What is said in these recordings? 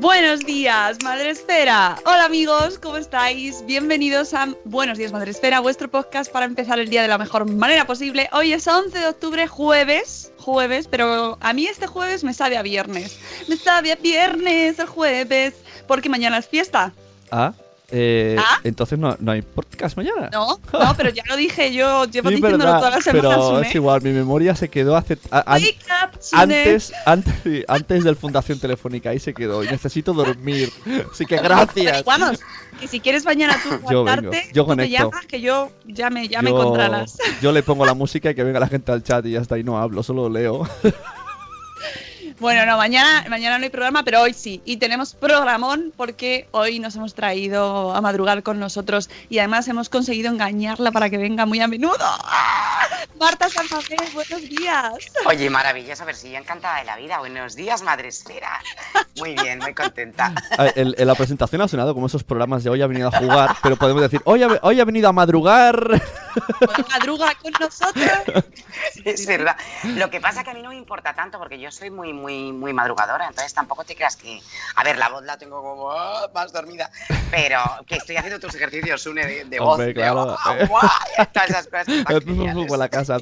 Buenos días, Madre Esfera. Hola amigos, ¿cómo estáis? Bienvenidos a Buenos días, Madre Esfera, vuestro podcast para empezar el día de la mejor manera posible. Hoy es 11 de octubre, jueves, jueves, pero a mí este jueves me sabe a viernes. Me sabe a viernes el jueves, porque mañana es fiesta. Ah, eh, ¿Ah? entonces no, no hay podcast mañana. No, no, pero ya lo dije, yo llevo Sí, diciéndolo verdad, todas las semanas. pero Sune. es igual, mi memoria se quedó hace a- an- up, antes, antes, sí, antes del Fundación Telefónica, ahí se quedó y necesito dormir. Así que gracias. Vamos, que si quieres mañana tú Yo vengo, yo tú te llamas, que yo ya me, ya me Yo- encontrarás. Yo le pongo la música y que venga la gente al chat y ya está, y no hablo, solo leo. Bueno, no, mañana, mañana no hay programa, pero hoy sí. Y tenemos programón porque hoy nos hemos traído a madrugar con nosotros y además hemos conseguido engañarla para que venga muy a menudo. ¡Ah! Marta Sanfafé, buenos días. Oye, maravilloso, pero sí, yo encantada de la vida. Buenos días, Madre Esfera. Muy bien, muy contenta. Ah, el- en la presentación ha sonado como esos programas de hoy ha venido a jugar, pero podemos decir, hoy ha, hoy ha venido a madrugar. Madruga con nosotros. Es verdad. Lo que pasa que a mí no me importa tanto porque yo soy muy, muy, muy madrugadora, entonces tampoco te creas que. A ver, la voz la tengo como ah, más dormida, pero que estoy haciendo tus ejercicios, une de, de voz. Hombre, de, claro. ah, guay, todas esas cosas. Por la casa.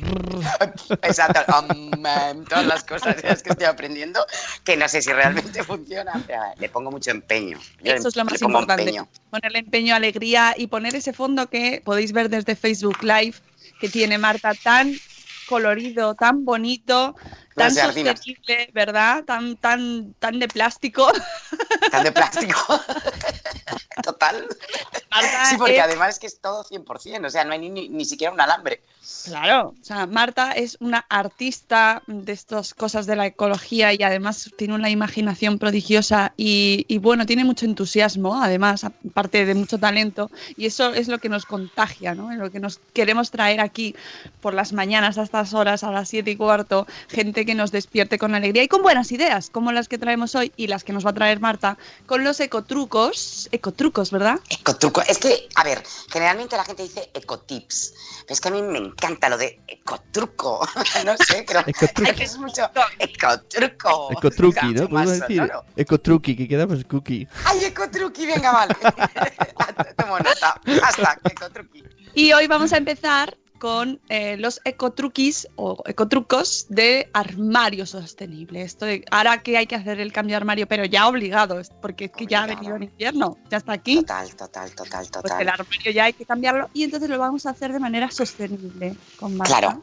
Exacto, um, todas las cosas que estoy aprendiendo, que no sé si realmente funciona, pero le pongo mucho empeño. Yo Eso es lo más importante. empeño. Ponerle empeño, alegría y poner ese fondo que podéis ver desde Facebook Live que tiene Marta tan colorido, tan bonito, tan sostenible, ¿verdad? Tan, tan, tan de plástico. Tan de plástico. Total. Marta Sí, porque es- además es que es todo 100%, o sea, no hay ni, ni, ni siquiera un alambre. Claro, o sea, Marta es una artista de estas cosas de la ecología y además tiene una imaginación prodigiosa y, y, bueno, tiene mucho entusiasmo, además, aparte de mucho talento, y eso es lo que nos contagia, ¿no? Es lo que nos queremos traer aquí por las mañanas a estas horas, a las siete y cuarto, gente que nos despierte con alegría y con buenas ideas, como las que traemos hoy y las que nos va a traer Marta, con los ecotrucos, ecotrucos, ¿verdad? Ecotruco. Es que, a ver, generalmente la gente dice ecotips, pero es que a mí me encanta lo de ecotruco. no sé, creo que es mucho ecotruco. Ecotruqui, ¿no? Podemos decir sonoro. ecotruqui, que queda pues cookie. Ay, ecotruqui, venga, vale. Tomo nota. Hasta ecotruqui. Y hoy vamos a empezar con eh, los ecotruquis o ecotrucos de armario sostenible. Esto de, ahora que hay que hacer el cambio de armario, pero ya obligado, porque es que ya ha venido el invierno, ya está aquí. Total, total, total, Pues el total. armario ya hay que cambiarlo y entonces lo vamos a hacer de manera sostenible. Con. Claro.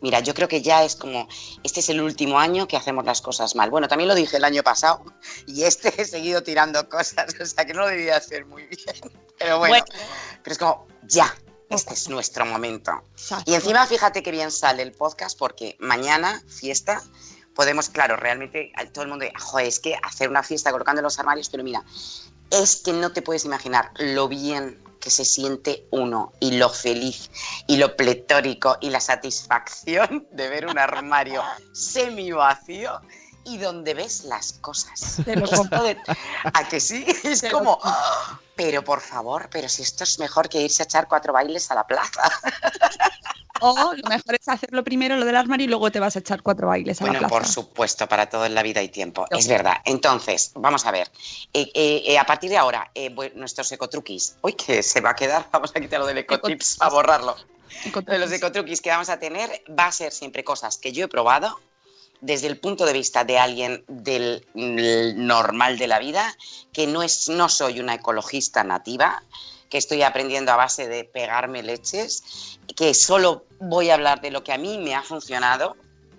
Mira, yo creo que ya es como, este es el último año que hacemos las cosas mal. Bueno, también lo dije el año pasado y este he seguido tirando cosas, o sea que no lo debía hacer muy bien. Pero bueno, Bueno. pero es como, ya, este es nuestro momento. Exacto. Y encima fíjate que bien sale el podcast porque mañana, fiesta, podemos, claro, realmente todo el mundo, joder, es que hacer una fiesta colocando los armarios, pero mira, es que no te puedes imaginar lo bien que se siente uno y lo feliz y lo pletórico y la satisfacción de ver un armario semi vacío y donde ves las cosas. Te lo Joder, ¿A que sí? Es Te lo como, "Ah, pero por favor, pero si esto es mejor que irse a echar cuatro bailes a la plaza. O lo mejor es hacerlo primero lo del armario y luego te vas a echar cuatro bailes a la Bueno, plaza. por supuesto, para todo en la vida hay tiempo. Es verdad. Entonces, vamos a ver. Eh, eh, eh, a partir de ahora, nuestros ecotruquis. Uy, que se va a quedar. Vamos a quitarlo del ecotips, a borrarlo. De los ecotruquis que vamos a tener va a ser siempre cosas que yo he probado desde el punto de vista de alguien del mm, normal de la vida, que no, es, no soy una ecologista nativa, que estoy aprendiendo a base de pegarme leches, que solo voy a hablar de lo que a mí me ha funcionado,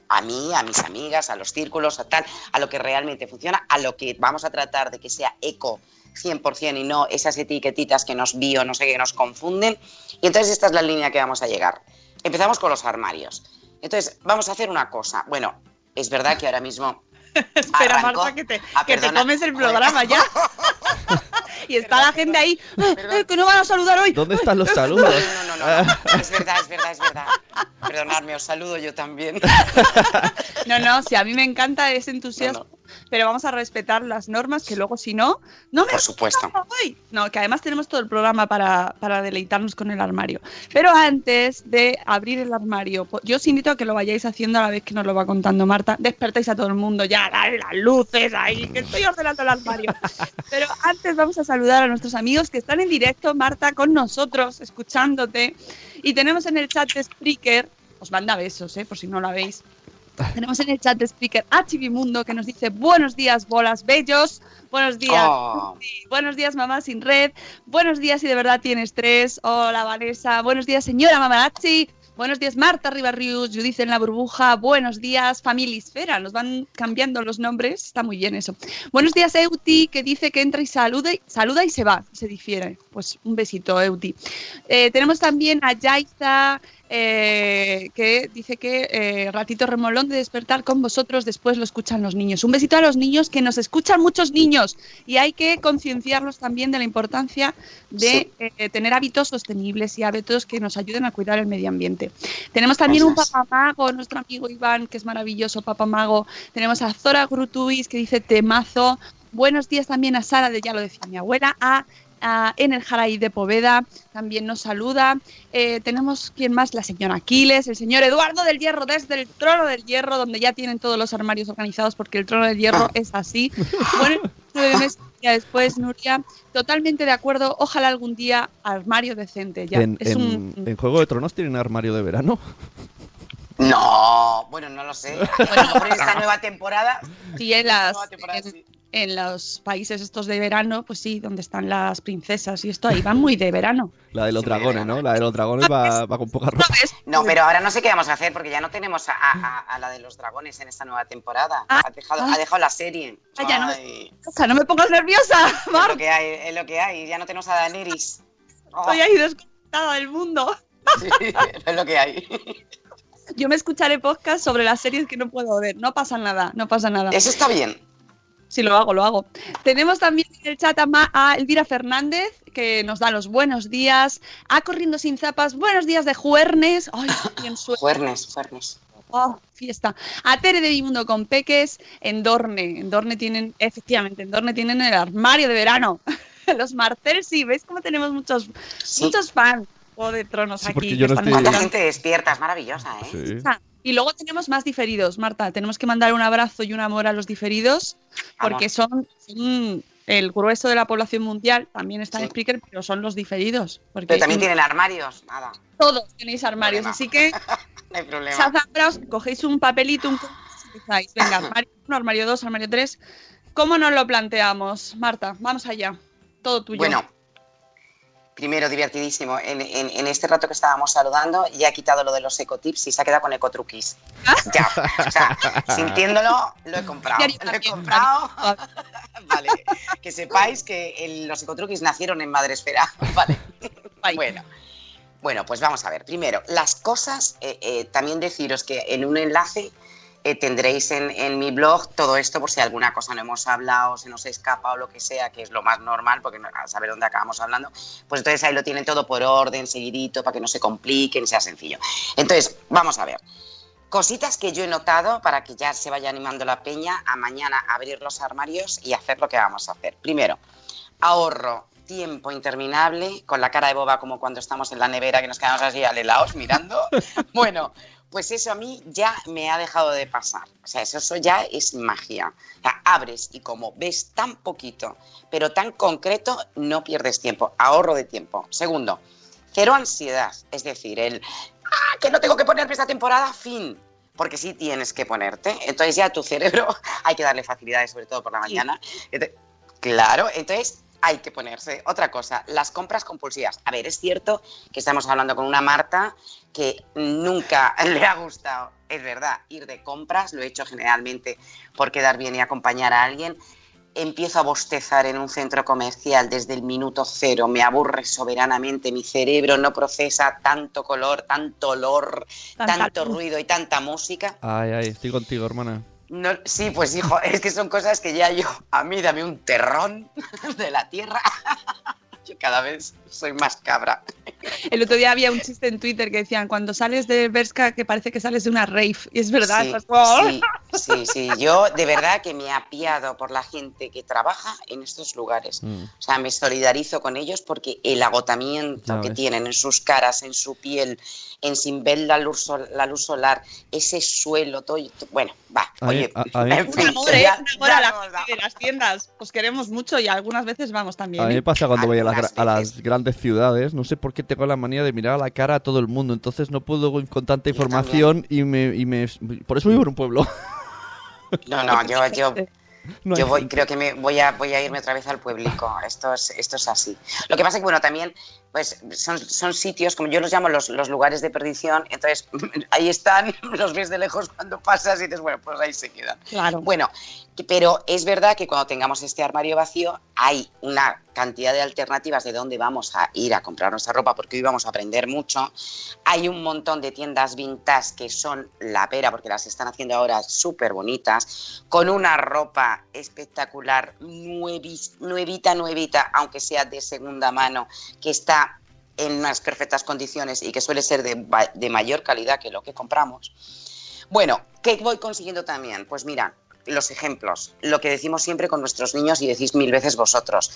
a mí, a mis amigas, a los círculos, a tal, a lo que realmente funciona, a lo que vamos a tratar de que sea eco 100% y no esas etiquetitas que nos bio, no sé qué, nos confunden. Y entonces esta es la línea que vamos a llegar. Empezamos con los armarios. Entonces, vamos a hacer una cosa. Bueno, es verdad que ahora mismo... Espera, arrancó- Marta, que te, Ah, que te comes el programa ya. y está la gente ahí, "Eh, que no van a saludar hoy. ¿Dónnde están los saludos? No, no, no, no. Es verdad, es verdad, es verdad. Perdonadme, os saludo yo también. No, no, sí, a mí me encanta ese entusiasmo, pero vamos a respetar las normas, que luego si no, no me Por supuesto. hoy. No, que además tenemos todo el programa para, para deleitarnos con el armario. Pero antes de abrir el armario, po- yo os invito a que lo vayáis haciendo a la vez que nos lo va contando Marta. Despertáis a todo el mundo, ya, dale las luces ahí, que estoy ordenando el armario. Pero antes vamos a saludar a nuestros amigos que están en directo, Marta, con nosotros, escuchándote. Y tenemos en el chat de Spreaker, os manda besos, ¿eh? por si no la veis. Tenemos en el chat de Speaker a Chivimundo que nos dice buenos días, bolas bellos. Buenos días. Oh. Sí, Buenos días, mamá sin red. Buenos días si de verdad tienes tres. Hola, Vanessa. Buenos días, señora Mamarazzi. Buenos días, Marta Ribarrius, Judith en la burbuja. Buenos días, Familisfera. Nos van cambiando los nombres. Está muy bien eso. Buenos días, Euti, que dice que entra y saluda, saluda y se va. Se difiere. Pues un besito, Euti. Eh, tenemos también a Yaiza, eh, que dice que eh, ratito remolón de despertar con vosotros, después lo escuchan los niños. Un besito a los niños, que nos escuchan muchos niños y hay que concienciarlos también de la importancia de eh, tener hábitos sostenibles y hábitos que nos ayuden a cuidar el medio ambiente. Tenemos también un papamago, nuestro amigo Iván, que es maravilloso papamago. Tenemos a Zora Grutuis, que dice temazo. Buenos días también a Sara, de ya lo decía mi abuela, a a Ener Jaraí de Poveda también nos saluda. Eh, tenemos, ¿quién más? La señora Aquiles, el señor Eduardo del Hierro, desde el Trono del Hierro, donde ya tienen todos los armarios organizados, porque el Trono del Hierro es así. Bueno, nueve meses ya después, Nuria, totalmente de acuerdo. Ojalá algún día armario decente. Ya. en, es en- un. en Juego de Tronos tienen armario de verano. No, bueno, no lo sé. Bueno, en esta nueva temporada. Sí, en, las, nueva temporada, en, sí. En los países estos de verano, pues sí, donde están las princesas y esto, ahí van muy de verano. La de los dragones, ¿no? La de los dragones va, va con poca ropa. No, pero ahora no sé qué vamos a hacer porque ya no tenemos a, a- a la de los dragones en esta nueva temporada. ha, dejado, ha dejado la serie. Ah, ya no Ay, O sea, no me pongas nerviosa, es Mar. lo que hay, es lo que hay. Ya no tenemos a Daenerys. Oh, Estoy ahí desconectada del mundo. sí, es lo que hay. Yo me escucharé podcast sobre las series que no puedo ver. No pasa nada, no pasa nada. Eso está bien. Sí, lo hago, lo hago. Tenemos también en el chat a, Ma- a Elvira Fernández, que nos da los buenos días. A Corriendo Sin Zapas, buenos días de Juernes. Ay, bien suena. Fuernes, fuernes. Oh, fiesta. A Tere de Vimundo con Peques, en Dorne. En Dorne tienen, efectivamente, en Dorne tienen el armario de verano. Los Marcel, sí, ¿ves cómo tenemos muchos, muchos fans de Tronos Sí, aquí? yo no estoy- ¿Cuánta montando. gente despierta? Es maravillosa, ¿eh? Sí. Y luego tenemos más diferidos, Marta. Tenemos que mandar un abrazo y un amor a los diferidos, porque son, son el grueso de la población mundial. También está en Spreaker, pero son los diferidos. Porque Pero también tienen armarios. Nada, todos tenéis armarios, así que no hay problema. Sazambros, cogéis un papelito, un. Venga, armario 1, armario 2, armario 3. ¿Cómo nos lo planteamos, Marta? Vamos allá. Todo tuyo. Bueno, primero divertidísimo. En, en- en este rato que estábamos saludando, ya he quitado lo de los ecotips y se ha quedado con ecotruquis. Ya, o sea, sintiéndolo, lo he comprado. Lo he comprado. Vale, que sepáis que el- los ecotruquis nacieron en Madresfera. Vale. Bueno. Bueno, pues vamos a ver. Primero, las cosas, eh, eh, también deciros que en un enlace eh, tendréis en, en mi blog todo esto por si alguna cosa no hemos hablado, se nos escapa o lo que sea, que es lo más normal, porque no, a saber dónde acabamos hablando, pues entonces ahí lo tienen todo por orden, seguidito, para que no se complique, ni sea sencillo. Entonces, vamos a ver. Cositas que yo he notado para que ya se vaya animando la peña a mañana abrir los armarios y hacer lo que vamos a hacer. Primero, ahorro tiempo interminable, con la cara de boba como cuando estamos en la nevera que nos quedamos así alelaos mirando. Bueno, pues eso a mí ya me ha dejado de pasar. O sea, eso, eso ya es magia. O sea, abres y como ves tan poquito, pero tan concreto, no pierdes tiempo. Ahorro de tiempo. Segundo, cero ansiedad. Es decir, el, ah, que no tengo que ponerme esta temporada, fin. Porque sí tienes que ponerte. Entonces ya tu cerebro hay que darle facilidades, sobre todo por la mañana. Entonces, claro, entonces hay que ponerse. Otra cosa, las compras compulsivas. A ver, es cierto que estamos hablando con una Marta que nunca le ha gustado, es verdad, ir de compras, lo he hecho generalmente por quedar bien y acompañar a alguien. Empiezo a bostezar en un centro comercial desde el minuto cero, me aburre soberanamente, mi cerebro no procesa tanto color, tanto olor, Tanta tanto ruido y tanta música. Ay, ay, estoy contigo, hermana. No, sí, pues hijo, es que son cosas que ya yo, a mí dame un terrón de la tierra. Yo cada vez soy más cabra. El otro día había un chiste en Twitter que decían, cuando sales de Berska que parece que sales de una rave. Y es verdad. Sí, sí, sí, sí. Yo de verdad que me apiado por la gente que trabaja en estos lugares. Mm. O sea, me solidarizo con ellos porque el agotamiento Ya que ves. tienen en sus caras, en su piel, en sin ver la luz, sol- la luz solar, ese suelo, todo. Bueno, va, A oye. a- a mí- en fin, amor, ¿eh? amor a la de las tiendas. Os queremos mucho y algunas veces vamos también. A mí ¿eh? me pasa cuando voy a las, a grandes ciudades, no sé por qué tengo la manía de mirar a la cara a todo el mundo, entonces no puedo ir con tanta información y me, y me... Por eso vivo en un pueblo. No, no, yo, yo, No Yo voy, creo que me voy a voy a irme otra vez al pueblico. Esto es, esto es así. Lo que pasa es que bueno, también pues son, son sitios, como yo los llamo los, los lugares de perdición, entonces ahí están, los ves de lejos cuando pasas y dices, bueno, pues ahí se quedan. Claro. Bueno, pero es verdad que cuando tengamos este armario vacío hay una cantidad de alternativas de dónde vamos a ir a comprar nuestra ropa, porque hoy vamos a aprender mucho. Hay un montón de tiendas vintage que son la pera, porque las están haciendo ahora súper bonitas, con una ropa espectacular, nuevita, nuevita, aunque sea de segunda mano, que está en unas perfectas condiciones y que suele ser de, de mayor calidad que lo que compramos. Bueno, ¿qué voy consiguiendo también? Pues mira, los ejemplos, lo que decimos siempre con nuestros niños y decís mil veces vosotros.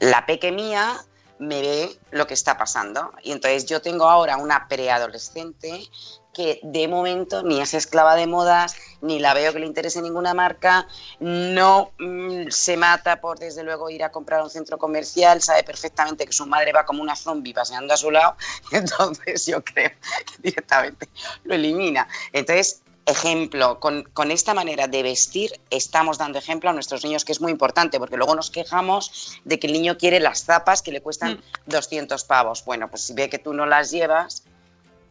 La peque mía me ve lo que está pasando y entonces yo tengo ahora una preadolescente que de momento ni es esclava de modas, ni la veo que le interese ninguna marca, no mm, se mata por desde luego ir a comprar a un centro comercial, sabe perfectamente que su madre va como una zombie paseando a su lado, entonces yo creo que directamente lo elimina. Entonces, ejemplo, con, con esta manera de vestir estamos dando ejemplo a nuestros niños, que es muy importante, porque luego nos quejamos de que el niño quiere las zapas que le cuestan 200 pavos. Bueno, pues si ve que tú no las llevas,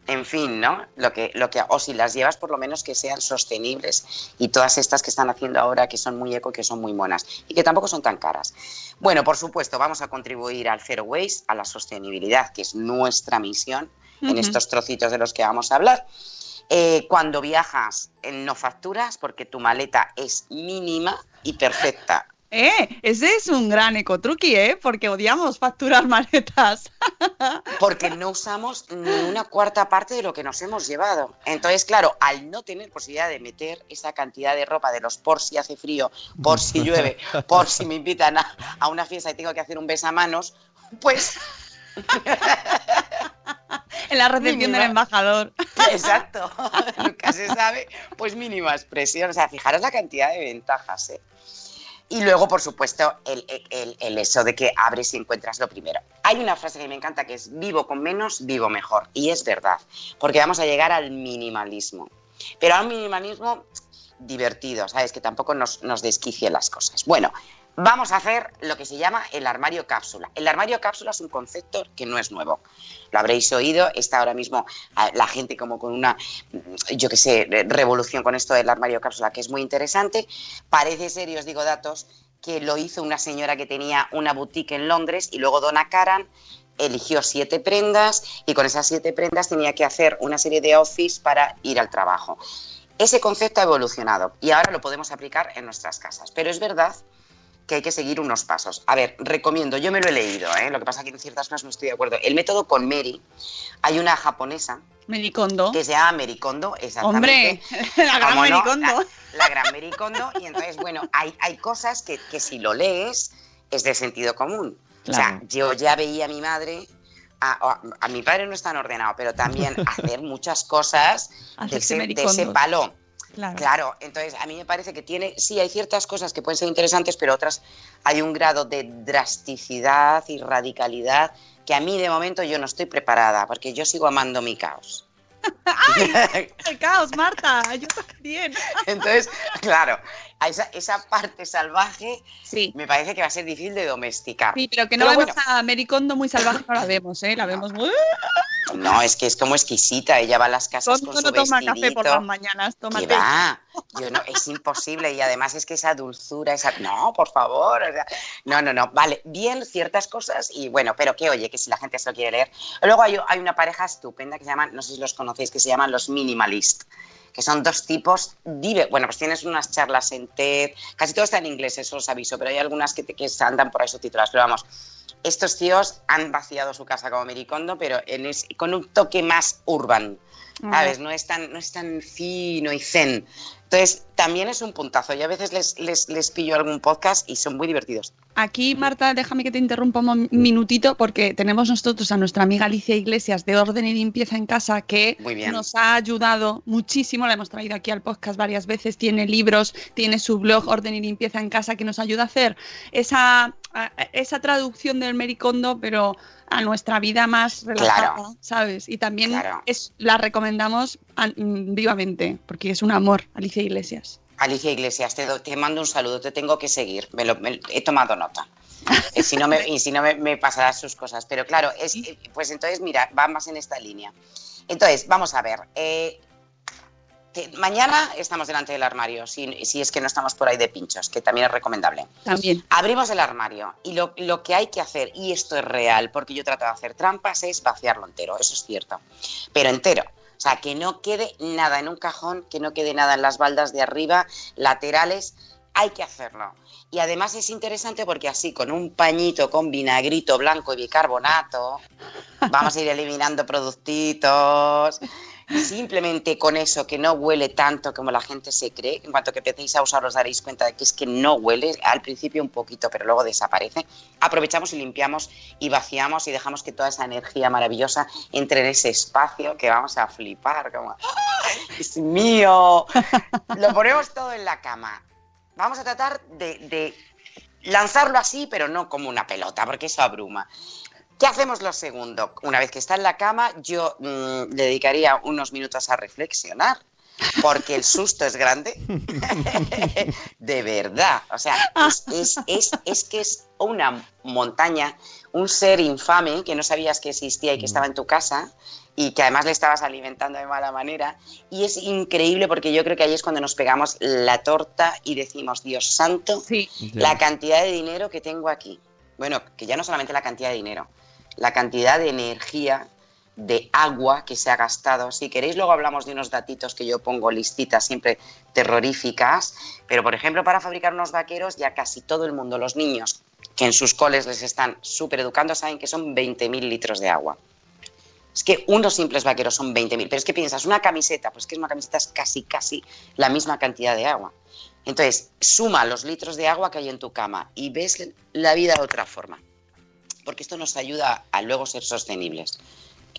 en fin, ¿no? Lo que, lo que, o si las llevas, por lo menos que sean sostenibles y todas estas que están haciendo ahora que son muy eco que son muy monas y que tampoco son tan caras. Bueno, por supuesto, vamos a contribuir al Zero Waste, a la sostenibilidad, que es nuestra misión en estos trocitos de los que vamos a hablar. Eh, cuando viajas, eh, no facturas porque tu maleta es mínima y perfecta. Eh, ese es un gran ecotruqui, ¿eh? Porque odiamos facturar maletas. porque no usamos ni una cuarta parte de lo que nos hemos llevado. Entonces, claro, al no tener posibilidad de meter esa cantidad de ropa de los por si hace frío, por si llueve, por si me invitan a, a una fiesta y tengo que hacer un besamanos, pues En la recepción Mínima. del embajador. Exacto, nunca se sabe, pues mínima expresión. O sea, fijaros la cantidad de ventajas, ¿eh? Y luego, por supuesto, el, el- eso de que abres y encuentras lo primero. Hay una frase que me encanta que es vivo con menos, vivo mejor. Y es verdad, porque vamos a llegar al minimalismo. Pero a un minimalismo divertido, ¿sabes? Que tampoco nos, nos desquicie las cosas. Bueno, vamos a hacer lo que se llama el armario cápsula. El armario cápsula es un concepto que no es nuevo. Lo habréis oído, está ahora mismo la gente como con una, mm, yo qué sé, re- revolución con esto del armario cápsula, que es muy interesante. Parece ser, y os digo datos, que lo hizo una señora que tenía una boutique en Londres y luego Donna Karan eligió siete prendas y con esas siete prendas tenía que hacer una serie de office para ir al trabajo. Ese concepto ha evolucionado y ahora lo podemos aplicar en nuestras casas. Pero es verdad que hay que seguir unos pasos. A ver, recomiendo, yo me lo he leído, ¿eh? lo que pasa es que en ciertas cosas no estoy de acuerdo. El método con Mary, hay una japonesa Mericondo. que se llama Mericondo, Hombre, exactamente. la gran ¿Cómo no? Mericondo. La, la gran Mericondo. Y entonces, bueno, hay, hay cosas que, que si lo lees es de sentido común. O sea, Claro. yo ya veía a mi madre, a, a- a mi padre no es tan ordenado, pero también hacer muchas cosas de ese, de ese palo. Claro. Claro, entonces a mí me parece que tiene, sí, hay ciertas cosas que pueden ser interesantes, pero otras hay un grado de drasticidad y radicalidad que a mí de momento yo no estoy preparada, porque yo sigo amando mi caos. El caos, Marta. Yo también. Entonces, claro, a esa, esa parte salvaje Sí. me parece que va a ser difícil de domesticar. Sí, pero que no Pero vemos bueno. a Mericondo muy salvaje, no la vemos, ¿eh? La vemos muy... No, es que es como exquisita, ella va a las casas con su no toma café por las mañanas, va, yo no, es imposible y además es que esa dulzura, esa, no, por favor, o sea, no, no, no, vale, bien ciertas cosas y bueno, pero que oye, que si la gente se lo quiere leer. Luego hay, hay una pareja estupenda que se llaman, no sé si los conocéis, que se llaman los minimalist, que son dos tipos, dive- bueno, pues tienes unas charlas en TED, casi todo está en inglés, eso os aviso, pero hay algunas que, te- que andan por ahí subtituladas, pero vamos, estos tíos han vaciado su casa como Mericondo, pero en es- con un toque más urban. ¿Sabes? No es tan, no es tan fino y zen. Entonces, también es un puntazo. Yo a veces les, les, les pillo algún podcast y son muy divertidos. Aquí, Marta, déjame que te interrumpa un minutito porque tenemos nosotros a nuestra amiga Alicia Iglesias de Orden y Limpieza en Casa que Muy bien. nos ha ayudado muchísimo. La hemos traído aquí al podcast varias veces. Tiene libros, tiene su blog Orden y Limpieza en Casa que nos ayuda a hacer esa, esa traducción del Mericondo, pero a nuestra vida más relajada, Claro. ¿sabes? Y también Claro. es, la recomendamos mm, vivamente porque es un amor, Alicia Iglesias. Alicia Iglesias, te, do- te mando un saludo, te tengo que seguir. Me lo- me- he tomado nota. Eh, si no me, y si no me, me pasarás sus cosas. Pero claro, es, eh, pues entonces, mira, va más en esta línea. Entonces, vamos a ver. eh, mañana estamos delante del armario, si, si es que no estamos por ahí de pinchos, que también es recomendable. También. Abrimos el armario y lo, lo que hay que hacer, y esto es real, porque yo trato de hacer trampas, es vaciarlo entero, eso es cierto, pero entero. O sea, que no quede nada en un cajón, que no quede nada en las baldas de arriba, laterales, hay que hacerlo. Y además es interesante porque así con un pañito con vinagrito blanco y bicarbonato, vamos a ir eliminando productitos. Simplemente con eso, que no huele tanto como la gente se cree, en cuanto que empecéis a usar os daréis cuenta de que es que no huele, al principio un poquito, pero luego desaparece. Aprovechamos y limpiamos y vaciamos y dejamos que toda esa energía maravillosa entre en ese espacio que vamos a flipar, como, ¡Ah, es mío! Lo ponemos todo en la cama. Vamos a tratar de, de lanzarlo así, pero no como una pelota, porque eso abruma. ¿Qué hacemos lo segundo? Una vez que está en la cama, yo mm, le dedicaría unos minutos a reflexionar, porque el susto es grande. de verdad. O sea, es, es, es, es que es una montaña, un ser infame que no sabías que existía y que estaba en tu casa y que además le estabas alimentando de mala manera. Y es increíble porque yo creo que ahí es cuando nos pegamos la torta y decimos, Dios santo, la cantidad de dinero que tengo aquí. Bueno, que ya no solamente la cantidad de dinero, la cantidad de energía, de agua que se ha gastado. Si queréis, luego hablamos de unos datitos que yo pongo listitas siempre terroríficas, pero por ejemplo, para fabricar unos vaqueros, ya casi todo el mundo, los niños que en sus coles les están súper educando, saben que son 20.000 litros de agua. Es que unos simples vaqueros son 20.000, pero es que piensas, una camiseta, pues que es una camiseta es casi, casi la misma cantidad de agua. Entonces, suma los litros de agua que hay en tu cama y ves la vida de otra forma. Porque esto nos ayuda a luego ser sostenibles.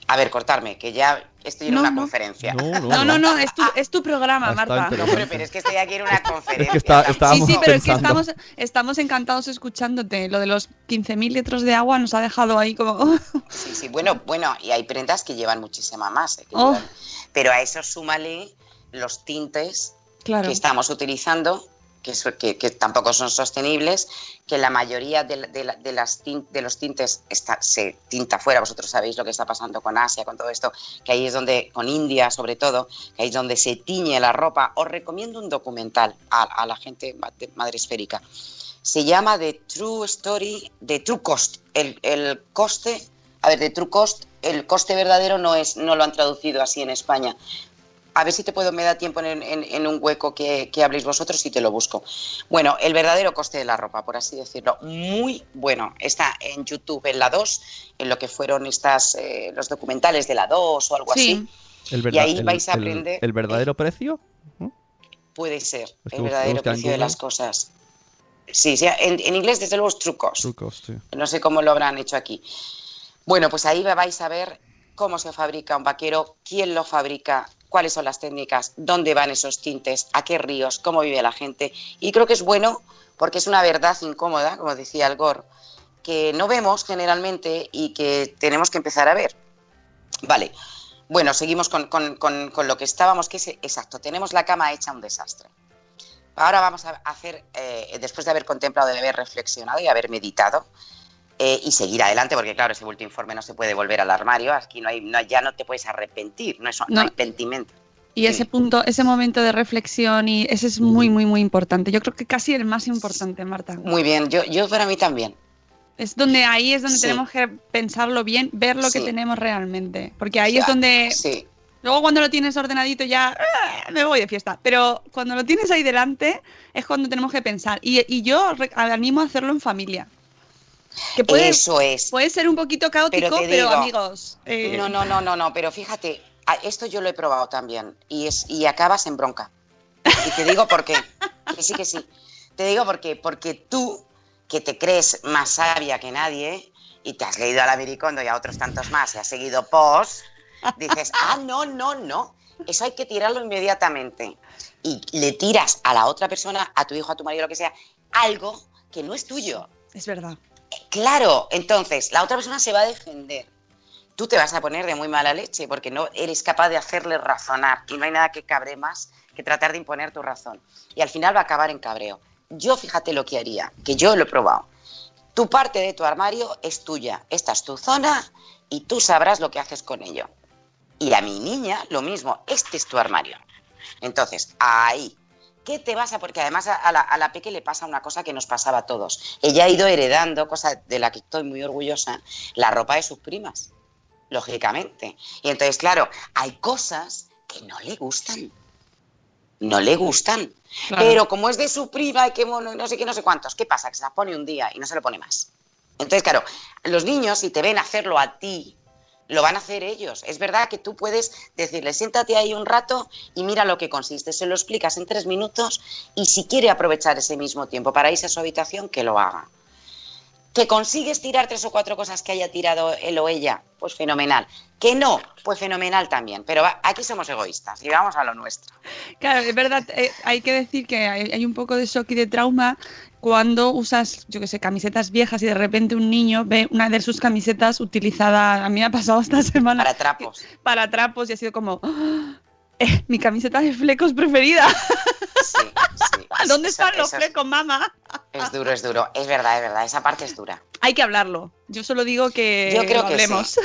A ver, cortarme, que ya estoy en No, una no. conferencia. No, no, no, es tu, es tu programa, Ah, está Marta. interesante. Hombre, pero es que estoy aquí en una conferencia. Es que está- estábamos Sí, sí, pero es que estamos, estamos encantados escuchándote. Lo de los 15.000 litros de agua nos ha dejado ahí como... Sí, sí, bueno, bueno, y hay prendas que llevan muchísima más. eh, que Oh. llevan- Pero a eso súmale los tintes Claro. que estamos utilizando, que, que- que tampoco son sostenibles, que la mayoría de, de de las de los tintes está- se tinta fuera. Vosotros sabéis lo que está pasando con Asia, con todo esto, que ahí es donde, con India sobre todo, que ahí es donde se tiñe la ropa. Os recomiendo un documental a, a la gente de madre esférica. Se llama The True Story, The True Cost. El, el coste, a ver, The True Cost, el coste verdadero no es, no lo han traducido así en España. A ver si te puedo, me da tiempo en, en- en un hueco que, que habléis vosotros y te lo busco. Bueno, el verdadero coste de la ropa, por así decirlo. Muy bueno. Está en YouTube en la 2, en lo que fueron estas, eh, los documentales de la 2 o algo Sí. así. El y ahí el- vais a aprender. ¿El verdadero precio? Puede ser Es que el verdadero precio de las cosas. Sí, sí, en, en inglés desde luego es trucos. Trucos, sí. No sé cómo lo habrán hecho aquí. Bueno, pues ahí vais a ver cómo se fabrica un vaquero, quién lo fabrica, cuáles son las técnicas, dónde van esos tintes, a qué ríos, cómo vive la gente. Y creo que es bueno porque es una verdad incómoda, como decía el Gore, que no vemos generalmente y que tenemos que empezar a ver. Vale. Bueno, seguimos con, con- con- con lo que estábamos, que es exacto, tenemos la cama hecha un desastre. Ahora vamos a hacer, eh, después de haber contemplado, de haber reflexionado y haber meditado, eh, y seguir adelante, porque claro, ese bulto informe no se puede volver al armario, aquí no hay, no, ya no te puedes arrepentir, no, es, no No. hay pentimento. Y ese punto, ese momento de reflexión, y ese es muy, muy, muy importante. Yo creo que casi el más importante, Marta. Muy bien, yo, yo para mí también. Es donde ahí es donde Sí. tenemos que pensarlo bien, ver lo que Sí. tenemos realmente. Porque ahí Ya, es donde. Sí, Luego cuando lo tienes ordenadito ya ¡ah! me voy de fiesta. Pero cuando lo tienes ahí delante es cuando tenemos que pensar. Y, y yo animo a hacerlo en familia. Que puede, eso es. puede ser un poquito caótico, Pero pero, digo- amigos. eh, No, no, no, no, no, pero fíjate, esto yo lo he probado también y, es, y acabas en bronca. Y te digo por qué. Que sí, que sí. Te digo por qué. Porque tú, que te crees más sabia que nadie y te has leído a la Miricondo y a otros tantos más y has seguido post, dices, ah, no, no, no. Eso hay que tirarlo inmediatamente. Y le tiras a la otra persona, a tu hijo, a tu marido, lo que sea, algo que no es tuyo. Es verdad. Claro, entonces la otra persona se va a defender. Tú te vas a poner de muy mala leche porque no eres capaz de hacerle razonar y no hay nada que cabre más que tratar de imponer tu razón. Y al final va a acabar en cabreo. Yo fíjate lo que haría, que yo lo he probado. Tu parte de tu armario es tuya, esta es tu zona y tú sabrás lo que haces con ello. Y a mi niña lo mismo, este es tu armario. Entonces, ahí, ¿qué te vas a...? Porque además a, la, a la Peque le pasa una cosa que nos pasaba a todos. Ella ha ido heredando, cosa de la que estoy muy orgullosa, la ropa de sus primas, lógicamente. Y entonces, claro, hay cosas que no le gustan. No le gustan. Claro. Pero como es de su prima y que mono no sé qué, no sé cuántos, ¿qué pasa? Que se la pone un día y no se lo pone más. Entonces, claro, los niños, si te ven hacerlo a ti, lo van a hacer ellos. Es verdad que tú puedes decirle, siéntate ahí un rato y mira lo que consiste. Se lo explicas en tres minutos y si quiere aprovechar ese mismo tiempo para irse a su habitación, que lo haga. ¿Que consigues tirar tres o cuatro cosas que haya tirado él o ella? Pues fenomenal. ¿Que no? Pues fenomenal también. Pero va- aquí somos egoístas y vamos a lo nuestro. Claro, es verdad, eh, hay que decir que hay, hay un poco de shock y de trauma cuando usas, yo que sé, camisetas viejas y de repente un niño ve una de sus camisetas utilizada, a mí me ha pasado esta semana. Para trapos. Para trapos y ha sido como, ¡ah! eh, mi camiseta de flecos preferida. Sí, sí. ¿Dónde Eso- están los eso flecos, mamá? Es duro, es duro. Es verdad, es verdad. Esa parte es dura. Hay que hablarlo. Yo solo digo que Yo creo lo que hablemos. sí.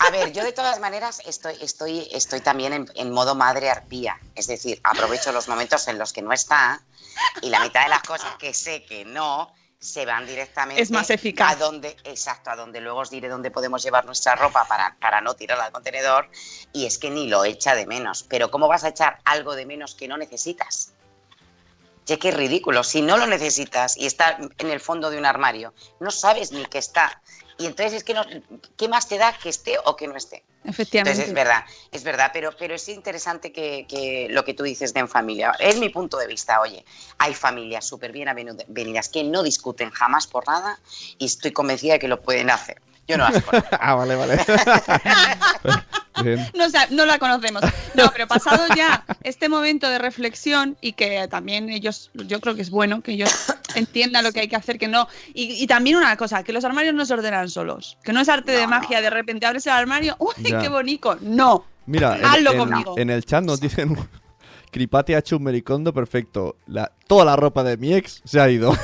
A ver, yo de todas maneras estoy, estoy, estoy también en, en modo madre arpía. Es decir, aprovecho los momentos en los que no está y la mitad de las cosas que sé que no se van directamente Es más eficaz. a donde, exacto, a donde luego os diré dónde podemos llevar nuestra ropa para, para no tirarla al contenedor. Y es que ni lo echa de menos. Pero ¿cómo vas a echar algo de menos que no necesitas? Ya que es ridículo. Si no lo necesitas y está en el fondo de un armario, no sabes ni que está. Y entonces es que no, ¿qué más te da que esté o que no esté? Efectivamente. Entonces es verdad, es verdad, pero, pero es interesante que, que lo que tú dices de en familia. Es mi punto de vista, oye, hay familias súper bien avenidas que no discuten jamás por nada y estoy convencida de que lo pueden hacer. Yo no las conozco. ah, vale, vale. No, o sea, no la conocemos. No, pero pasado ya este momento de reflexión y que también ellos, yo creo que es bueno que ellos entiendan lo que hay que hacer, que no. Y, y también una cosa, que los armarios no se ordenan solos. Que no es arte de magia, de repente abres el armario, ¡uy, Ya. qué bonito! No. Mira, en, Hazlo en- conmigo. en el chat nos dicen Cripate ha hecho un mericondo perfecto. La, toda la ropa de mi ex se ha ido.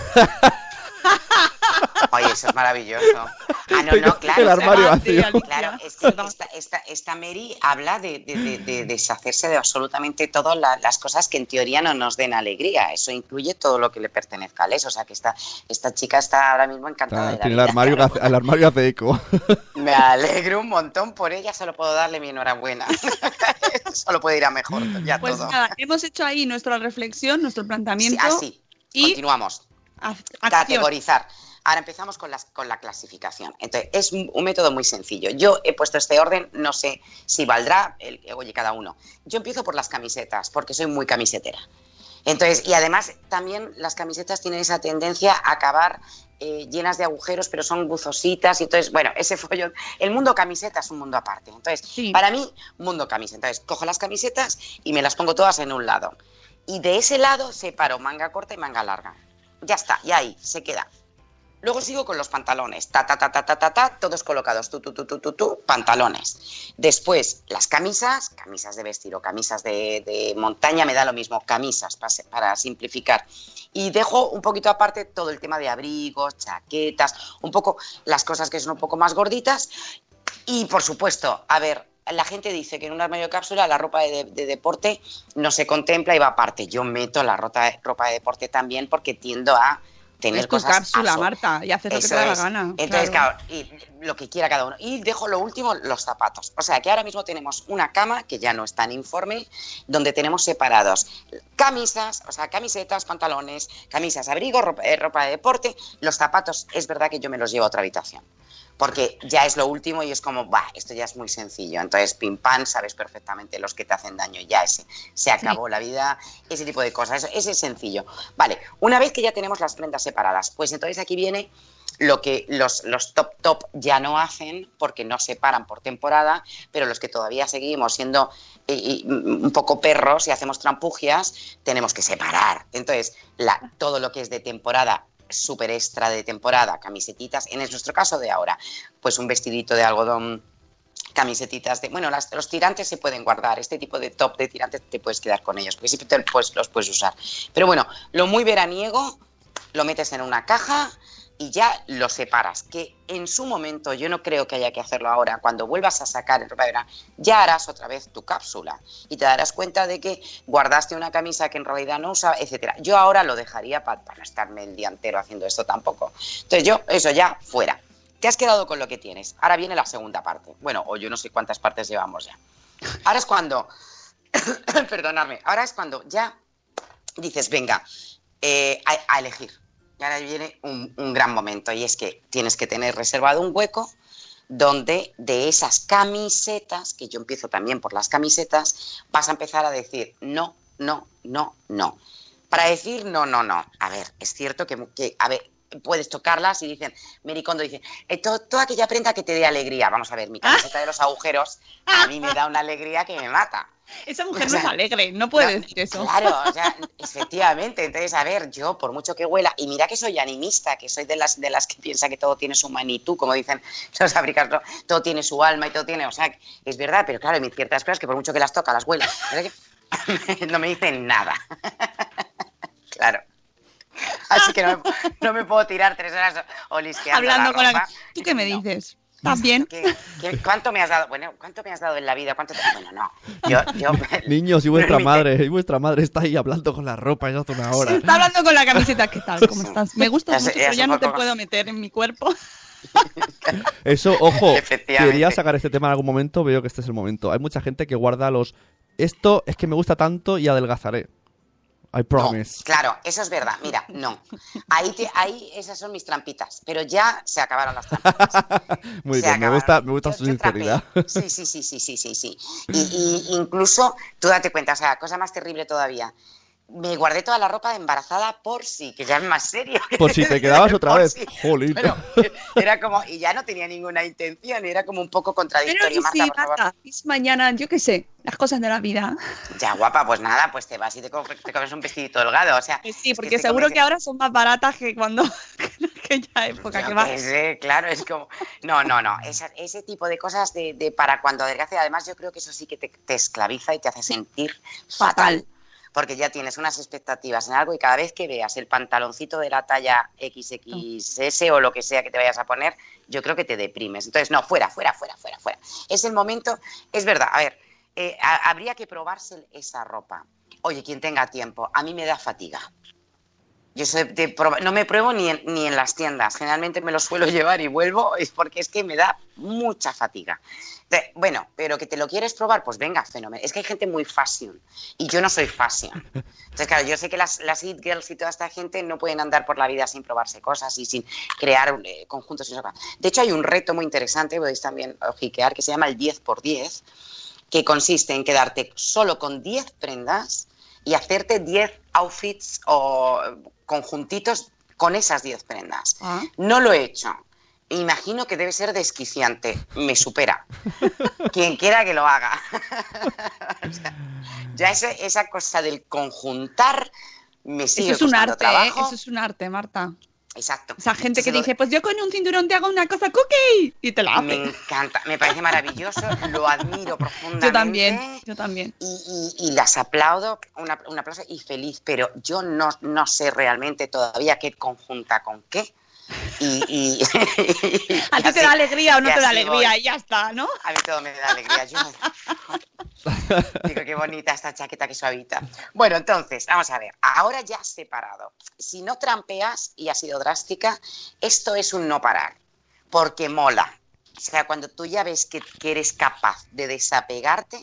Oye, eso es maravilloso. Ah, no, no, claro. el armario claro, vacío. Claro, es que esta, esta, esta Mary habla de, de- de- de deshacerse de absolutamente todas la- las cosas que en teoría no nos den alegría. Eso incluye todo lo que le pertenezca a Les. O sea que esta, esta chica está ahora mismo encantada. de la Tiene el vida. armario, hace, el armario hace eco. Me alegro un montón por ella, solo puedo darle mi enhorabuena. solo puede ir a mejor, ya Pues todo. nada, hemos hecho ahí nuestra reflexión, nuestro Sí, planteamiento. así, y continuamos. ac- acción. Categorizar. Ahora empezamos con, las, con la clasificación. Entonces, es un, un método muy sencillo. Yo he puesto este orden, no sé si valdrá, el, oye, cada uno. Yo empiezo por las camisetas, porque soy muy camisetera. Entonces, y además también las camisetas tienen esa tendencia a acabar eh, llenas de agujeros, pero son buzositas. Y entonces, bueno, ese follón. El mundo camiseta es un mundo aparte. Entonces, para mí, mundo camiseta. Entonces, cojo las camisetas y me las pongo todas en un lado. Y de ese lado separo manga corta y manga larga. Ya está, y ahí se queda. Luego sigo con los pantalones, ta, ta, ta, ta, ta, ta, ta, todos colocados, tú, tú, tú, tú, tú, tú, pantalones. Después, las camisas, camisas de vestir o camisas de, montaña, me da lo mismo, camisas, para, simplificar. Y dejo un poquito aparte todo el tema de abrigos, chaquetas, un poco las cosas que son un poco más gorditas. Y, por supuesto, a ver, la gente dice que en un armario cápsula la ropa de, de deporte no se contempla y va aparte. Yo meto la ropa, ropa de deporte también porque tiendo a tener es tu cosas cápsula, aso- Marta, y haces lo que te da la gana. Entonces, claro. claro, y lo que quiera cada uno. Y dejo lo último, los zapatos. O sea que ahora mismo tenemos una cama que ya no es tan informe, donde tenemos separados camisas, o sea, camisetas, pantalones, camisas, abrigo, ropa, eh, ropa de deporte. Los zapatos, es verdad que yo me los llevo a otra habitación. Porque ya es lo último y es como, va, esto ya es muy sencillo. Entonces, pim pam, sabes perfectamente los que te hacen daño. Ya ese, se acabó la vida, ese tipo de cosas. Eso, ese es sencillo. Vale, una vez que ya tenemos las prendas separadas, pues entonces aquí viene lo que los, los top top ya no hacen porque no separan por temporada, pero los que todavía seguimos siendo eh, mm, un poco perros y hacemos trampugias, tenemos que separar. Entonces, la, todo lo que es de temporada súper extra de temporada, camisetitas, en nuestro caso de ahora, pues un vestidito de algodón, camisetitas de, bueno, los tirantes se pueden guardar, este tipo de top de tirantes te puedes quedar con ellos, porque siempre te- pues, los puedes usar. Pero bueno, lo muy veraniego lo metes en una caja y ya lo separas, que en su momento yo no creo que haya que hacerlo ahora, cuando vuelvas a sacar el ropa de verano, ya harás otra vez tu cápsula y te darás cuenta de que guardaste una camisa que en realidad no usaba, etcétera. Yo ahora lo dejaría pa- para no estarme el día entero haciendo esto tampoco. Entonces yo, eso ya, fuera. Te has quedado con lo que tienes. Ahora viene la segunda parte. Bueno, o yo no sé cuántas partes llevamos ya. Ahora es cuando, perdonadme, ahora es cuando ya dices, venga, eh, a elegir. Y ahora viene un, un gran momento y es que tienes que tener reservado un hueco donde de esas camisetas, que yo empiezo también por las camisetas, vas a empezar a decir no, no, no, no. Para decir no, no, no. A ver, es cierto que, que, a ver, puedes tocarlas y dicen, Mericondo dice, eh, to- toda aquella prenda que te dé alegría. Vamos a ver, mi camiseta de los agujeros a mí me da una alegría que me mata. Esa mujer O no es sea, alegre, no puede no, decir eso. Claro, o sea, efectivamente. Entonces, a ver, yo, por mucho que huela, y mira que soy animista, que soy de las, de las que piensa que todo tiene su manitú, como dicen los africanos, todo tiene su alma y todo tiene, o sea, es verdad, pero claro, hay ciertas cosas que por mucho que las toca, las huela, ¿verdad que no me dicen nada. claro. Así que no me, no me puedo tirar tres horas olisqueando Hablando la con la... ¿Tú qué me dices? ¿Estás bien? ¿Qué- qué- ¿Cuánto me has dado? Bueno, ¿cuánto me has dado en la vida? ¿Cuánto te- Bueno, no. Yo, yo, Niños, y vuestra madre, y vuestra madre está ahí hablando con la ropa ya hace una hora. Está hablando con la camiseta, ¿qué tal? ¿Cómo estás? Me sé- mucho, ya pero ya no te puedo meter en mi cuerpo. Eso, ojo, quería sacar este tema en algún momento, veo que este es el momento. Hay mucha gente que guarda los... Esto es que me gusta tanto y adelgazaré. I promise. Claro, eso es verdad. Mira, no. Ahí, te- ahí esas son mis trampitas, pero ya se acabaron las trampitas. Muy Se bien, me acabaron. gusta, me gusta Yo- su yo sinceridad. Sí, sí, sí, sí, sí, sí, sí. Y, y incluso, tú date cuenta, o sea, cosa más terrible todavía. Me guardé toda la ropa de embarazada por si, que ya es más serio. Por si te quedabas otra Por vez. si. Jolín. Pero era como, y ya no tenía ninguna intención, y era como un poco Pero contradictorio. y Marta, si. Marta, y si mañana, yo qué sé, las cosas de la vida. Ya, guapa, pues nada, pues te vas y te, co- te comes un vestidito holgado, o sea. Sí, es porque que te seguro comes- que ahora son más baratas que cuando en aquella época Yo que va. sé, claro, es como. No, no, no. Esa- ese tipo de cosas de, de para cuando adelgace, además, yo creo que eso sí que te, te esclaviza y te hace sentir fatal. Porque ya tienes unas expectativas en algo y cada vez que veas el pantaloncito de la talla XXS o lo que sea que te vayas a poner, yo creo que te deprimes. Entonces, no, fuera, fuera, fuera, fuera, fuera. Es el momento, es verdad, a ver, eh, ha- habría que probarse esa ropa. Oye, quien tenga tiempo, a mí me da fatiga. Yo soy de no me pruebo ni en, ni en las tiendas. Generalmente me lo suelo llevar y vuelvo, es porque es que me da mucha fatiga. Te- bueno, pero que te lo quieres probar, pues venga, fenómeno. Es que hay gente muy fashion y yo no soy fashion. Entonces, claro, yo sé que las, las It Girls y toda esta gente no pueden andar por la vida sin probarse cosas y sin crear eh, conjuntos. y cosas. De hecho, hay un reto muy interesante, podéis también ojiquear, que se llama el 10x10, que consiste en quedarte solo con 10 prendas y hacerte 10 outfits o conjuntitos con esas 10 prendas. Ah. No lo he hecho. Imagino que debe ser desquiciante. Me supera. Quien quiera que lo haga. O sea, ya ese- esa cosa del conjuntar me sigue Eso es un arte, ¿eh? trabajo. Eso es un arte, Marta. Exacto. Esa gente que Entonces, dice, pues yo con un cinturón te hago una cosa cookie y te la Me hace. encanta, me parece maravilloso, lo admiro profundamente. Yo también, yo también. y, y- y las aplaudo, una- un aplauso y feliz, pero yo no, no sé realmente todavía qué conjunta con qué. Y, y- A ti te da alegría o no te da alegría voy. y ya está, ¿no? A mí todo me da alegría. Yo digo, qué bonita esta chaqueta que suavita. Bueno, entonces, vamos a ver. Ahora ya has separado. Si no trampeas y has sido drástica, esto es un no parar. Porque mola. O sea, cuando tú ya ves que, que eres capaz de desapegarte,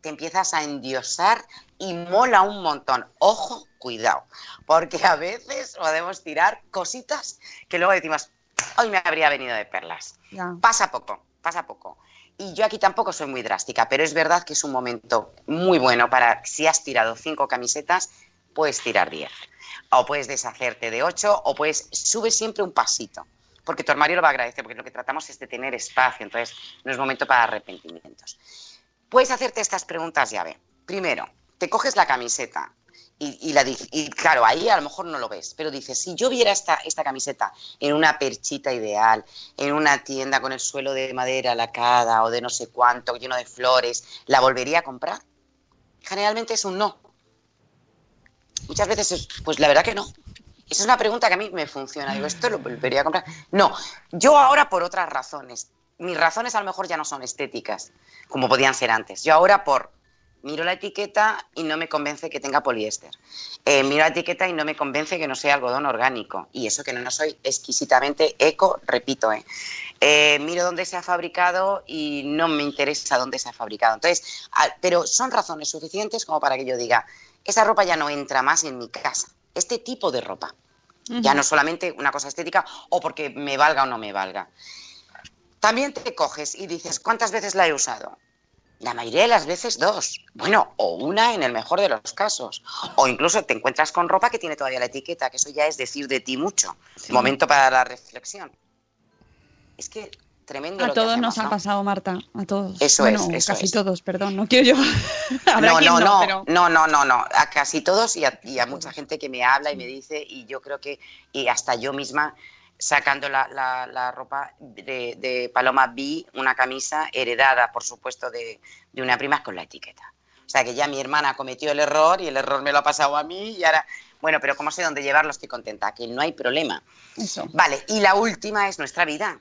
te empiezas a endiosar y mola un montón. Ojo, cuidado, porque a veces podemos tirar cositas que luego decimos, hoy me habría venido de perlas. Pasa poco, pasa poco. Y yo aquí tampoco soy muy drástica, pero es verdad que es un momento muy bueno para, si has tirado cinco camisetas, puedes tirar diez. O puedes deshacerte de ocho, o puedes, sube siempre un pasito. Porque tu armario lo va a agradecer, porque lo que tratamos es de tener espacio, entonces no es momento para arrepentimientos. Puedes hacerte estas preguntas llave. Primero, te coges la camiseta y, la y claro, ahí a lo mejor no lo ves, pero dices, si yo viera esta, esta camiseta en una perchita ideal, en una tienda con el suelo de madera lacada o de no sé cuánto, lleno de flores, ¿la volvería a comprar? Generalmente es un no. Muchas veces es, pues la verdad que no. Esa es una pregunta que a mí me funciona. Digo, ¿esto lo volvería a comprar? No, yo ahora por otras razones. Mis razones a lo mejor ya no son estéticas, como podían ser antes. Yo ahora por miro la etiqueta y no me convence que tenga poliéster. Eh, miro la etiqueta y no me convence que no sea algodón orgánico. Y eso que no soy exquisitamente eco, repito. ¿eh? Eh, miro dónde se ha fabricado y no me interesa dónde se ha fabricado. Entonces, pero son razones suficientes como para que yo diga, esa ropa ya no entra más en mi casa. Este tipo de ropa. Ya no solamente una cosa estética o porque me valga o no me valga. También te coges y dices, ¿cuántas veces la he usado? La mayoría de las veces dos. Bueno, o una en el mejor de los casos. O incluso te encuentras con ropa que tiene todavía la etiqueta, que eso ya es decir de ti mucho. Momento para la reflexión. Es que tremendo A lo que todos hacemos, nos ha ¿no? pasado, Marta. A todos. Eso bueno, es, eso casi es. todos, perdón. No quiero yo. No, quien no, no, pero- no, no, no, no, a casi todos y a, y a mucha gente que me habla y me dice, y yo creo que, y hasta yo misma sacando la, la- la ropa de, de Paloma vi una camisa heredada, por supuesto, de, de una prima con la etiqueta. O sea que ya mi hermana cometió el error y el error me lo ha pasado a mí y ahora, bueno, pero como sé dónde llevarlo, estoy contenta, que no hay problema. Eso. Vale, y la última es nuestra vida.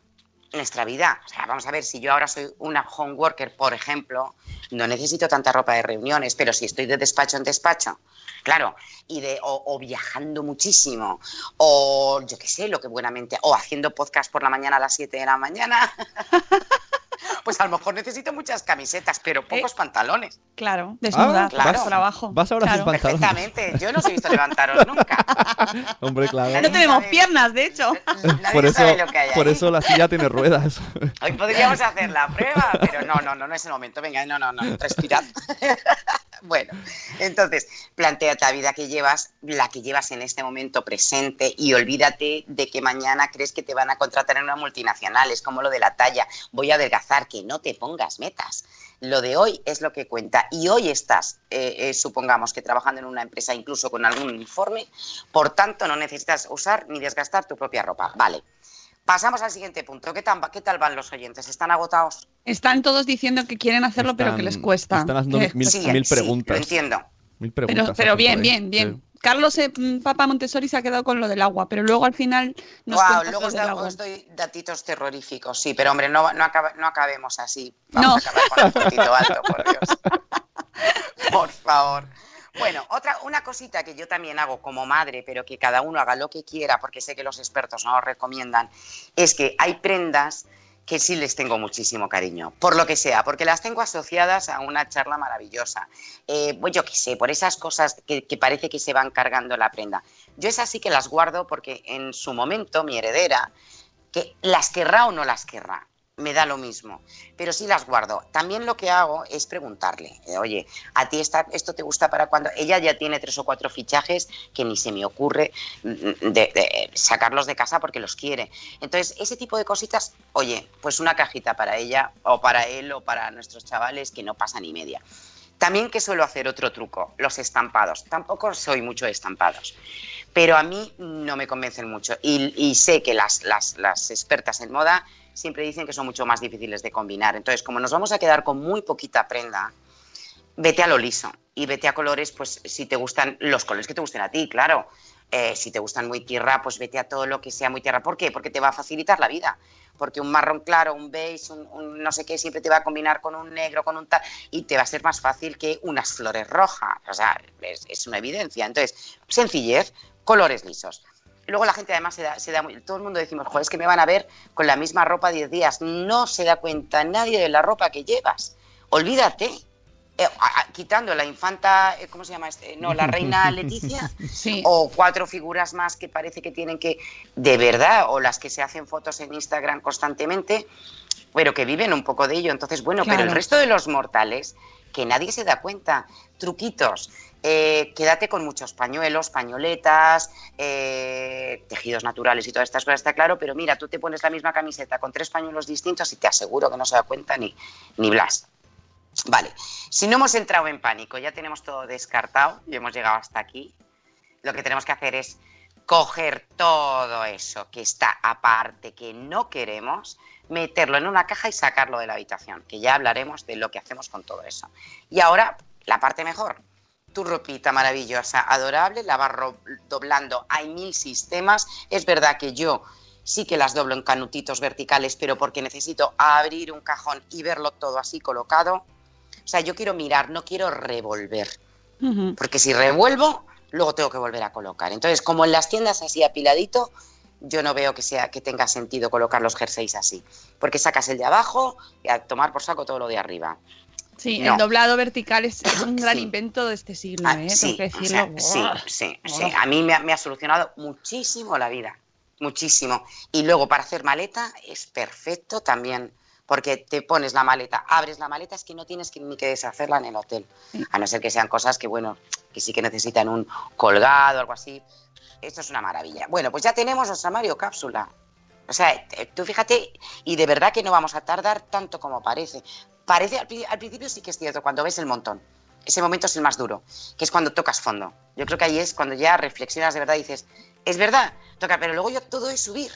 Nuestra vida. O sea, vamos a ver, si yo ahora soy una home worker, por ejemplo, no necesito tanta ropa de reuniones, pero si estoy de despacho en despacho, claro, y de, o, o viajando muchísimo, o yo qué sé, lo que buenamente, o haciendo podcast por la mañana a las 7 de la mañana, pues a lo mejor necesito muchas camisetas, pero pocos pantalones. Claro, desnuda, Ah, claro. por abajo. Vas ahora Claro. sin pantalones. Perfectamente, yo no os he visto levantaros nunca. Hombre, claro. No tenemos piernas, de hecho. Nadie Por eso, sabe lo que hay por ahí. eso la silla tiene ruedas. Hoy podríamos hacer la prueba, pero no, no, no, no es el momento. Venga, no, no, no, respirad. Bueno, entonces, planteate la vida que llevas, la que llevas en este momento presente y olvídate de que mañana crees que te van a contratar en una multinacional. Es como lo de la talla. Voy a adelgazar, que no te pongas metas. Lo de hoy es lo que cuenta. Y hoy estás, eh, eh, supongamos que trabajando en una empresa, incluso con algún uniforme, por tanto no necesitas usar ni desgastar tu propia ropa. Vale. Pasamos al siguiente punto. ¿Qué tal, qué tal van los oyentes? ¿Están agotados? Están todos diciendo que quieren hacerlo, pero que les Están- cuesta. están haciendo mil- cuesta. mil sí, preguntas. lo entiendo. Mil Pero, preguntas. pero hacen bien, bien, bien. Sí. Carlos eh, mm, Papa Montessori se ha quedado con lo del agua, pero luego al final nos Wow, cuentas luego os, agua. os doy datitos terroríficos, sí, pero hombre, no, no, acaba- no acabemos así. Vamos No. a acabar con el puntito alto, por Dios. por favor. Bueno, otra, una cosita que yo también hago como madre, pero que cada uno haga lo que quiera, porque sé que los expertos no lo recomiendan, es que hay prendas que sí les tengo muchísimo cariño, por lo que sea, porque las tengo asociadas a una charla maravillosa. Eh, pues yo qué sé, por esas cosas que, que parece que se van cargando la prenda. Yo esas sí que las guardo porque en su momento mi heredera, que las querrá o no las querrá, me da lo mismo, pero sí las guardo. También lo que hago es preguntarle, eh, oye, ¿a ti esta- esto te gusta para cuando? Ella ya tiene tres o cuatro fichajes que ni se me ocurre mm, de, de sacarlos de casa porque los quiere. Entonces, ese tipo de cositas, oye, pues una cajita para ella o para él o para nuestros chavales que no pasa ni media. También que suelo hacer otro truco, los estampados. Tampoco soy mucho de estampados, pero a mí no me convencen mucho. Y, sé que las, las expertas en moda siempre dicen que son mucho más difíciles de combinar. Entonces, como nos vamos a quedar con muy poquita prenda, vete a lo liso y vete a colores, pues si te gustan los colores que te gusten a ti, claro. Eh, si te gustan muy tierra, pues vete a todo lo que sea muy tierra. ¿Por qué? Porque te va a facilitar la vida. Porque un marrón claro, un beige, un, no sé qué, siempre te va a combinar con un negro, con un tal, y te va a ser más fácil que unas flores rojas. O sea, es, es una evidencia. Entonces, sencillez, colores lisos. Luego la gente además se da, se da muy- todo el mundo decimos, joder, es que me van a ver con la misma ropa 10 días. No se da cuenta nadie de la ropa que llevas. Olvídate. Eh, a- quitando la infanta, eh, ¿cómo se llama este? No, la reina Leticia, o cuatro figuras más que parece que tienen que, de verdad, o las que se hacen fotos en Instagram constantemente, pero que viven un poco de ello. Entonces, bueno, pero el resto de los mortales, que nadie se da cuenta, truquitos, eh, quédate con muchos pañuelos, pañoletas, eh, tejidos naturales y todas estas cosas, está claro, pero mira, tú te pones la misma camiseta con tres pañuelos distintos y te aseguro que no se da cuenta ni, ni Blas. Vale, si no hemos entrado en pánico, ya tenemos todo descartado y hemos llegado hasta aquí, lo que tenemos que hacer es coger todo eso que está aparte, que no queremos, meterlo en una caja y sacarlo de la habitación, que ya hablaremos de lo que hacemos con todo eso. Y ahora, la parte mejor, tu ropita maravillosa, adorable, la vas doblando, hay mil sistemas, es verdad que yo sí que las doblo en canutitos verticales, pero porque necesito abrir un cajón y verlo todo así colocado. O sea, yo quiero mirar, no quiero revolver. Porque si revuelvo, luego tengo que volver a colocar. Entonces, como en las tiendas así apiladito, yo no veo que sea que tenga sentido colocar los jerseys así. Porque sacas el de abajo y a tomar por saco todo lo de arriba. Sí, No. el doblado vertical es, es un gran Sí. invento de este siglo, Ah, ¿eh? sí, Tengo que o sea, decirlo. sí, sí. A mí me ha, me ha solucionado muchísimo la vida, muchísimo. Y luego para hacer maleta es perfecto también, porque te pones la maleta, abres la maleta, es que no tienes que, ni que deshacerla en el hotel. A no ser que sean cosas que, bueno, que sí que necesitan un colgado o algo así. Esto es una maravilla. Bueno, pues ya tenemos nuestro armario cápsula. O sea, te- tú fíjate, y de verdad que no vamos a tardar tanto como parece. Parece, al, pri- al principio sí que es cierto, cuando ves el montón. Ese momento es el más duro, que es cuando tocas fondo. Yo creo que ahí es cuando ya reflexionas de verdad y dices, es verdad, toca, pero luego yo todo es subir.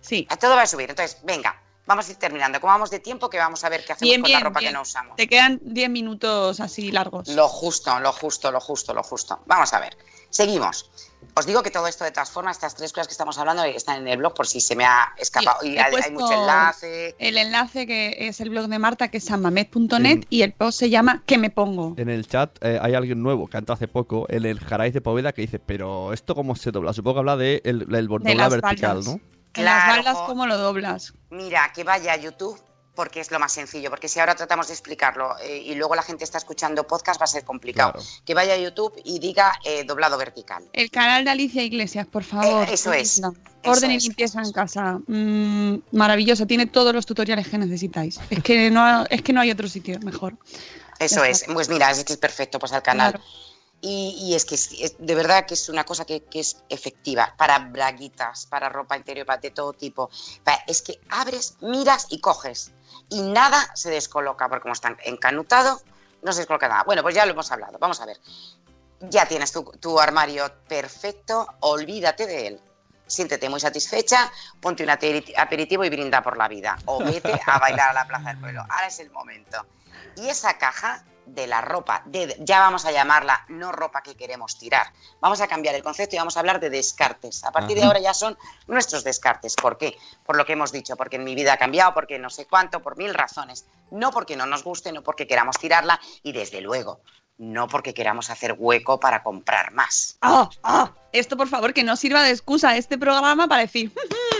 Sí. Todo va a subir. Entonces, venga, vamos a ir terminando. Como vamos de tiempo, que vamos a ver qué hacemos Bien, con bien, la ropa bien. que no usamos. Te quedan 10 minutos así largos. Lo justo, lo justo, lo justo, lo justo. Vamos a ver. Seguimos. Os digo que todo esto de todas formas, estas tres cosas que estamos hablando están en el blog por si se me ha escapado. Sí, y hay, mucho enlace. El enlace que es el blog de Marta, que es sanmamed.net, y el post se llama ¿Qué me pongo? En el chat eh, hay alguien nuevo que ha entrado hace poco, el, el Jaraiz de Poveda, que dice, pero ¿esto cómo se dobla? Supongo que habla de el, el De vertical, baldas. ¿no? En las baldas. ¿cómo lo doblas? Mira, que vaya a YouTube porque es lo más sencillo. Porque si ahora tratamos de explicarlo eh, y luego la gente está escuchando podcast, va a ser complicado. Claro. Que vaya a YouTube y diga eh, doblado vertical. El canal de Alicia Iglesias, por favor. Eh, eso es. No. Eso Orden y es, limpieza en casa. Mm, maravilloso. Tiene todos los tutoriales que necesitáis. Es que no, es que no hay otro sitio mejor. Eso es. Pues mira, es que es perfecto pues al canal. Claro. Y, es que es, de verdad que es una cosa que, es efectiva para braguitas, para ropa interior, para de todo tipo. Es que abres, miras y coges. Y nada se descoloca, porque como está encanutado, no se descoloca nada. Bueno, pues ya lo hemos hablado. Vamos a ver. Ya tienes tu, tu armario perfecto, olvídate de él. Siéntete muy satisfecha, ponte un aperi- aperitivo y brinda por la vida. O vete a bailar a la Plaza del Pueblo. Ahora es el momento. Y esa caja de la ropa, de, ya vamos a llamarla no ropa que queremos tirar. Vamos a cambiar el concepto y vamos a hablar de descartes. A partir de ahora ya son nuestros descartes. ¿Por qué? Por lo que hemos dicho, porque en mi vida ha cambiado, porque no sé cuánto, por mil razones. No porque no nos guste, no porque queramos tirarla y desde luego no porque queramos hacer hueco para comprar más. ¡Ah! ¡Ah! Esto, por favor, que no sirva de excusa a este programa para decir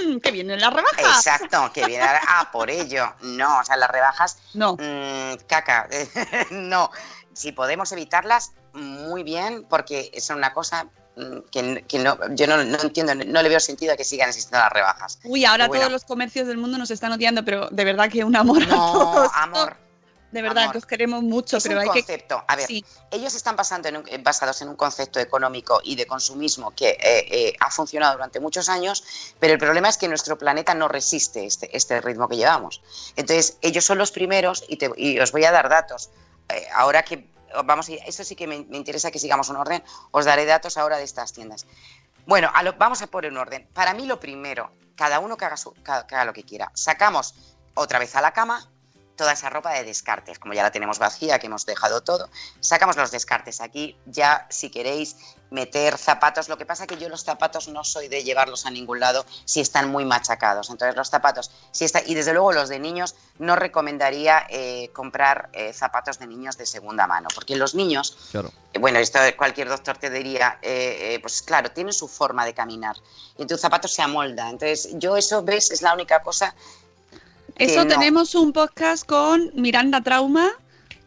"Mm, que vienen las rebajas. Exacto, que viene a, ah, por ello. No, o sea, las rebajas, No. mm, caca, no. Si podemos evitarlas, muy bien, porque es una cosa mm, que, que no, yo no, no entiendo, no le veo sentido a que sigan existiendo las rebajas. Uy, ahora bueno. todos los comercios del mundo nos están odiando, pero de verdad que un amor a No, todos. amor. De verdad amor. que os queremos mucho, Es pero un hay que. concepto. A ver, Sí. ellos están basando en un- eh, basados en un concepto económico y de consumismo que eh, eh, ha funcionado durante muchos años, pero el problema es que nuestro planeta no resiste este, este ritmo que llevamos. Entonces, ellos son los primeros y, te- y os voy a dar datos. Eh, ahora que vamos, a, esto sí que me, me interesa que sigamos un orden, os daré datos ahora de estas tiendas. Bueno, a lo- vamos a poner un orden. Para mí lo primero, cada uno que haga, su- que que haga lo que quiera. Sacamos otra vez a la cama toda esa ropa de descartes, como ya la tenemos vacía, que hemos dejado todo, sacamos los descartes. Aquí ya, si queréis meter zapatos, lo que pasa que yo los zapatos no soy de llevarlos a ningún lado si están muy machacados. Entonces los zapatos, si está, y desde luego los de niños, no recomendaría eh, comprar eh, zapatos de niños de segunda mano, porque los niños Claro. eh, Bueno, esto cualquier doctor te diría, pues claro, tiene su forma de caminar y tu zapato se amolda. Entonces, yo eso, ¿ves? Es la única cosa. Eso no. tenemos un podcast con Miranda Trauma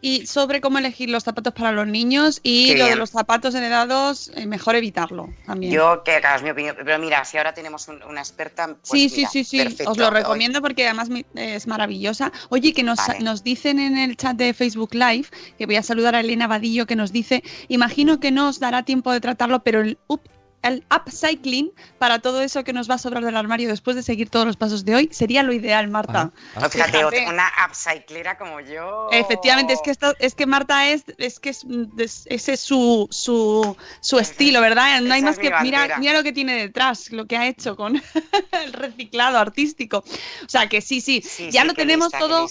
y sobre cómo elegir los zapatos para los niños y Qué lo de los zapatos heredados, eh, mejor evitarlo también. Yo, que hagas mi opinión, pero mira, si ahora tenemos un- una experta, pues sí, mira, sí, sí, sí, perfecto. os lo recomiendo porque además es maravillosa. Oye, que nos, Vale. nos dicen en el chat de Facebook Live, que voy a saludar a Elena Vadillo, que nos dice, imagino que no os dará tiempo de tratarlo, pero el, up- el upcycling para todo eso que nos va a sobrar del armario después de seguir todos los pasos de hoy sería lo ideal, Marta. Pues Fíjate, Fíjate. una upcyclera como yo. Efectivamente, es que esto, es que Marta es, es que es, es- ese es su, su, su estilo, ¿verdad? No hay esa más que mira, mira lo que tiene detrás, lo que ha hecho con el reciclado artístico. O sea que sí, sí, Sí, ya sí, lo tenemos lista, todo,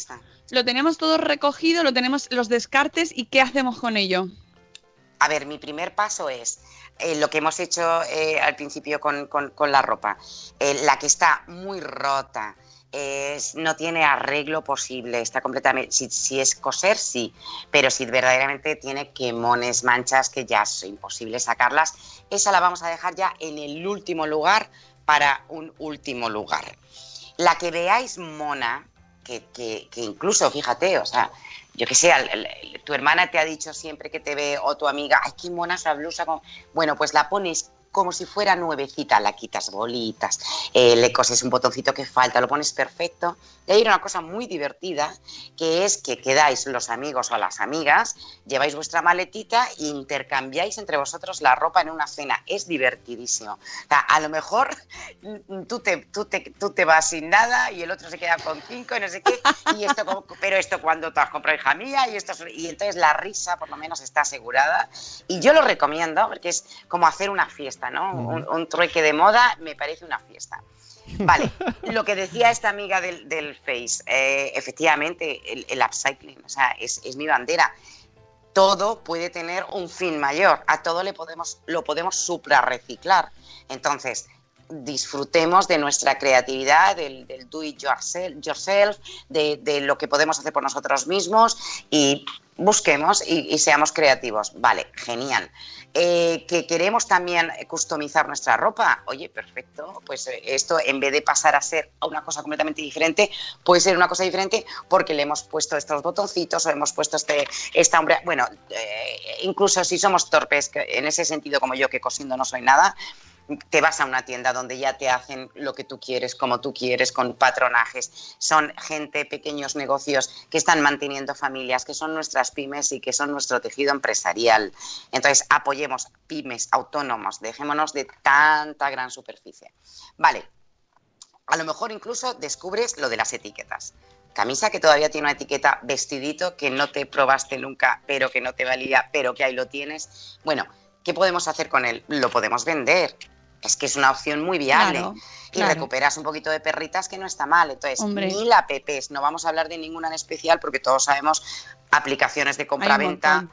lo tenemos todo recogido, lo tenemos los descartes y qué hacemos con ello. A ver, mi primer paso es eh, lo que hemos hecho eh, al principio con, con- la ropa. Eh, la que está muy rota, es- no tiene arreglo posible, está completamente. Si, si es coser, sí, pero si verdaderamente tiene quemones, manchas que ya es imposible sacarlas, esa la vamos a dejar ya en el último lugar para un último lugar. La que veáis mona, que, que- que incluso, fíjate, o sea, yo que sé, tu hermana te ha dicho siempre que te ve, o tu amiga, ay, qué mona esa blusa. con-". Bueno, pues la pones como si fuera nuevecita, la quitas bolitas, eh, le coses un botoncito que falta, lo pones perfecto. Y hay una cosa muy divertida, que es que quedáis los amigos o las amigas, lleváis vuestra maletita e intercambiáis entre vosotros la ropa en una cena. Es divertidísimo. O sea, a lo mejor mm, tú te, tú, te, tú te vas sin nada y el otro se queda con cinco y no sé qué. Y esto, como- pero esto cuando te has comprado, hija mía, y esto es- y entonces la risa por lo menos está asegurada. Y yo lo recomiendo porque es como hacer una fiesta, ¿no? Un, un trueque de moda me parece una fiesta. Vale, lo que decía esta amiga del, del Face, eh, efectivamente, el, el upcycling, o sea, es, es mi bandera. Todo puede tener un fin mayor, a todo le podemos, lo podemos suprarreciclar. Entonces, disfrutemos de nuestra creatividad, del, del do it yourself, yourself de, de lo que podemos hacer por nosotros mismos y busquemos y, y seamos creativos. Vale, genial. Eh, que queremos también customizar nuestra ropa, oye, perfecto, pues eh, esto en vez de pasar a ser una cosa completamente diferente, puede ser una cosa diferente porque le hemos puesto estos botoncitos o hemos puesto este, esta hombre, bueno, eh, incluso si somos torpes, en ese sentido como yo que cosiendo no soy nada, te vas a una tienda donde ya te hacen lo que tú quieres, como tú quieres, con patronajes. Son gente, pequeños negocios que están manteniendo familias, que son nuestras pymes y que son nuestro tejido empresarial. Entonces, apoyemos pymes, autónomos, dejémonos de tanta gran superficie. Vale, a lo mejor incluso descubres lo de las etiquetas. Camisa que todavía tiene una etiqueta, vestidito que no te probaste nunca, pero que no te valía, pero que ahí lo tienes. Bueno, ¿qué podemos hacer con él? Lo podemos vender. Es que es una opción muy viable. Claro, y claro. recuperas un poquito de perritas que no está mal. Entonces, Hombre. mil apps. No vamos a hablar de ninguna en especial porque todos sabemos aplicaciones de compraventa.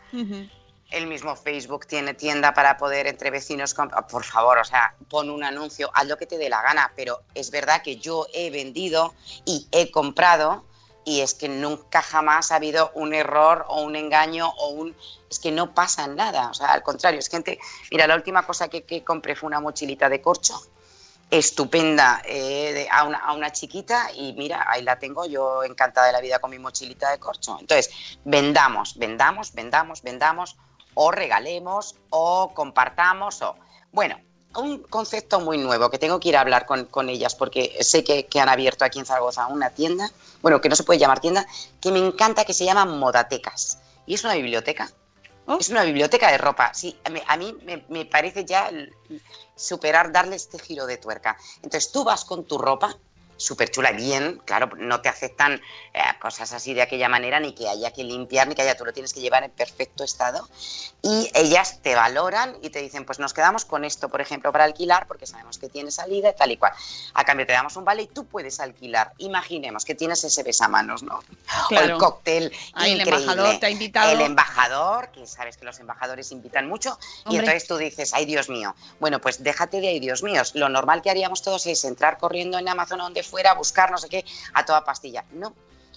El mismo Facebook tiene tienda para poder entre vecinos. comp- Por favor, o sea, pon un anuncio, haz lo que te dé la gana. Pero es verdad que yo he vendido y he comprado y es que nunca jamás ha habido un error o un engaño o un... Es que no pasa nada, o sea, al contrario, es gente... Mira, la última cosa que, que compré fue una mochilita de corcho, estupenda eh, a, una, a una chiquita y mira, ahí la tengo yo encantada de la vida con mi mochilita de corcho. Entonces, vendamos, vendamos, vendamos, vendamos o regalemos o compartamos o... Bueno, un concepto muy nuevo que tengo que ir a hablar con, con ellas porque sé que, que han abierto aquí en Zaragoza una tienda, bueno, que no se puede llamar tienda, que me encanta que se llama Modatecas. Y es una biblioteca. Es una biblioteca de ropa. Sí, a mí, a mí me, me parece ya superar, darle este giro de tuerca. Entonces tú vas con tu ropa súper chula, bien, claro, no te aceptan eh, cosas así de aquella manera, ni que haya que limpiar, ni que haya, tú lo tienes que llevar en perfecto estado. Y ellas te valoran y te dicen, pues nos quedamos con esto, por ejemplo, para alquilar, porque sabemos que tiene salida y tal y cual. A cambio te damos un vale y tú puedes alquilar. Imaginemos que tienes ese besamanos, ¿no? O Claro. el cóctel Ahí el increíble. embajador te ha invitado. El embajador, que sabes que los embajadores invitan mucho, y Hombre. entonces tú dices, ay Dios mío. Bueno, pues déjate de ay Dios míos. Lo normal que haríamos todos es entrar corriendo en Amazon o donde fuera, buscar no sé qué, a toda pastilla. No.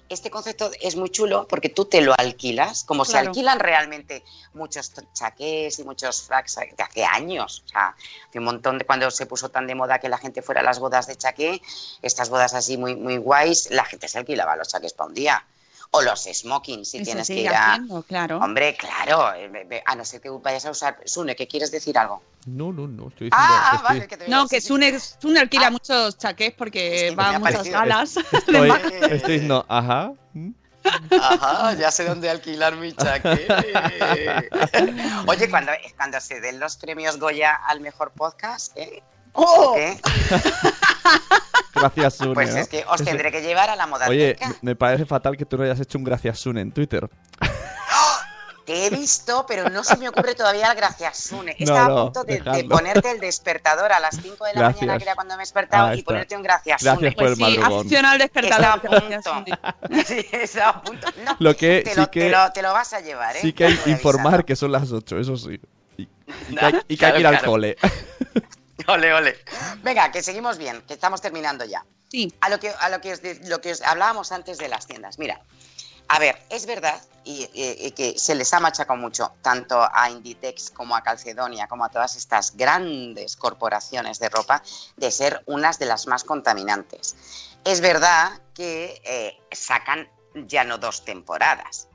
Este concepto es muy chulo porque tú te lo alquilas, como se alquilan realmente muchos chaqués y muchos fracs de hace años. O sea, hace un montón de cuando se puso tan de moda que la gente fuera a las bodas de chaqué, estas bodas así muy, muy guays, la gente se alquilaba los chaqués para un día. O los smokings, si tienes que ir a, haciendo, claro. Hombre, claro, eh, be- a no ser que vayas a usar. Sune, ¿qué quieres decir algo? No, no, no, estoy diciendo. Ah, estoy- vale, que te No, que Sune, Sune alquila muchos chaqués porque va a muchas galas. Estoy, estoy no, ajá. Ajá, ya sé dónde alquilar mi chaqué. Oye, cuando, cuando se den los premios Goya al mejor podcast, ¿eh? ¡Oh! ¿Qué? Gracias, Sune. Pues ¿no? es que os tendré que llevar a la moda. Oye, me parece fatal que tú no hayas hecho un gracias Sune en Twitter. Te he visto, pero no se me ocurre todavía el gracias Sune. No, Estaba no, a punto de, ponerte el despertador a las 5 de la Gracias. mañana, que era cuando me he despertado, Ah, y ponerte un gracias Gracias Sune. por el Pues sí, el despertador. Estaba a punto. Sí, estaba a punto. No, Lo que te, sí lo, que- te, lo, te lo vas a llevar, ¿eh? Sí que hay voy informar que son las 8, eso sí. Y, y No, que hay, y que, hay que ir al claro. cole. Ole, ole. Venga, que seguimos bien, que estamos terminando ya. Sí. A lo que, a lo que, os, lo que os hablábamos antes de las tiendas. Mira, a ver, es verdad y, y- y que se les ha machacado mucho, tanto a Inditex como a Calcedonia, como a todas estas grandes corporaciones de ropa, de ser unas de las más contaminantes. Es verdad que eh, sacan ya no dos temporadas.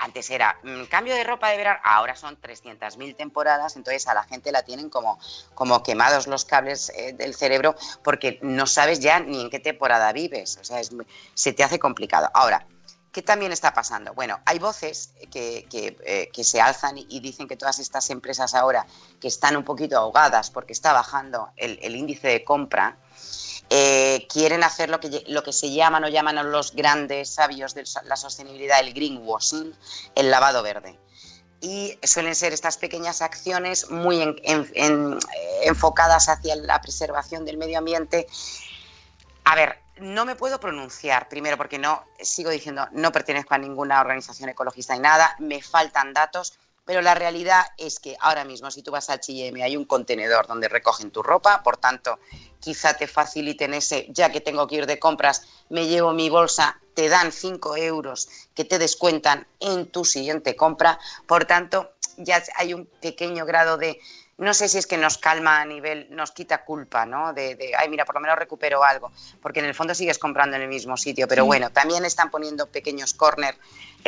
Antes era mm, cambio de ropa de verano, ahora son 300.000 temporadas, entonces a la gente la tienen como, como quemados los cables eh, del cerebro porque no sabes ya ni en qué temporada vives, o sea, es se te hace complicado. Ahora, ¿qué también está pasando? Bueno, hay voces que, eh, que se alzan y, dicen que todas estas empresas ahora que están un poquito ahogadas porque está bajando el índice de compra, eh, quieren hacer lo que, lo que se llaman o llaman los grandes sabios de la sostenibilidad, el greenwashing, el lavado verde. Y suelen ser estas pequeñas acciones muy en- en- en- eh, enfocadas hacia la preservación del medio ambiente. A ver, no me puedo pronunciar, primero porque no, sigo diciendo, no pertenezco a ninguna organización ecologista ni nada, me faltan datos, pero la realidad es que ahora mismo si tú vas al H&M hay un contenedor donde recogen tu ropa, por tanto, quizá te faciliten ese, ya que tengo que ir de compras, me llevo mi bolsa, te dan 5 euros que te descuentan en tu siguiente compra, por tanto, ya hay un pequeño grado de, no sé si es que nos calma a nivel, nos quita culpa, ¿no? De, de, ay, mira, por lo menos recupero algo, porque en el fondo sigues comprando en el mismo sitio, pero Sí. bueno, también están poniendo pequeños corner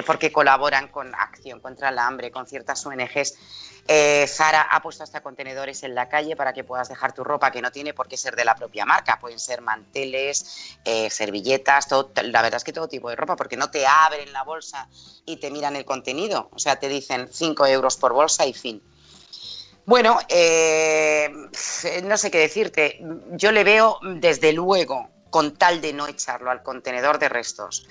porque colaboran con Acción contra el Hambre, con ciertas ONGs. Eh, Zara ha puesto hasta contenedores en la calle para que puedas dejar tu ropa, que no tiene por qué ser de la propia marca, pueden ser manteles, eh, servilletas, todo, la verdad es que todo tipo de ropa, porque no te abren la bolsa y te miran el contenido, o sea, te dicen 5 euros por bolsa y fin. Bueno, eh, no sé qué decirte. Yo le veo, desde luego, con tal de no echarlo al contenedor de restos,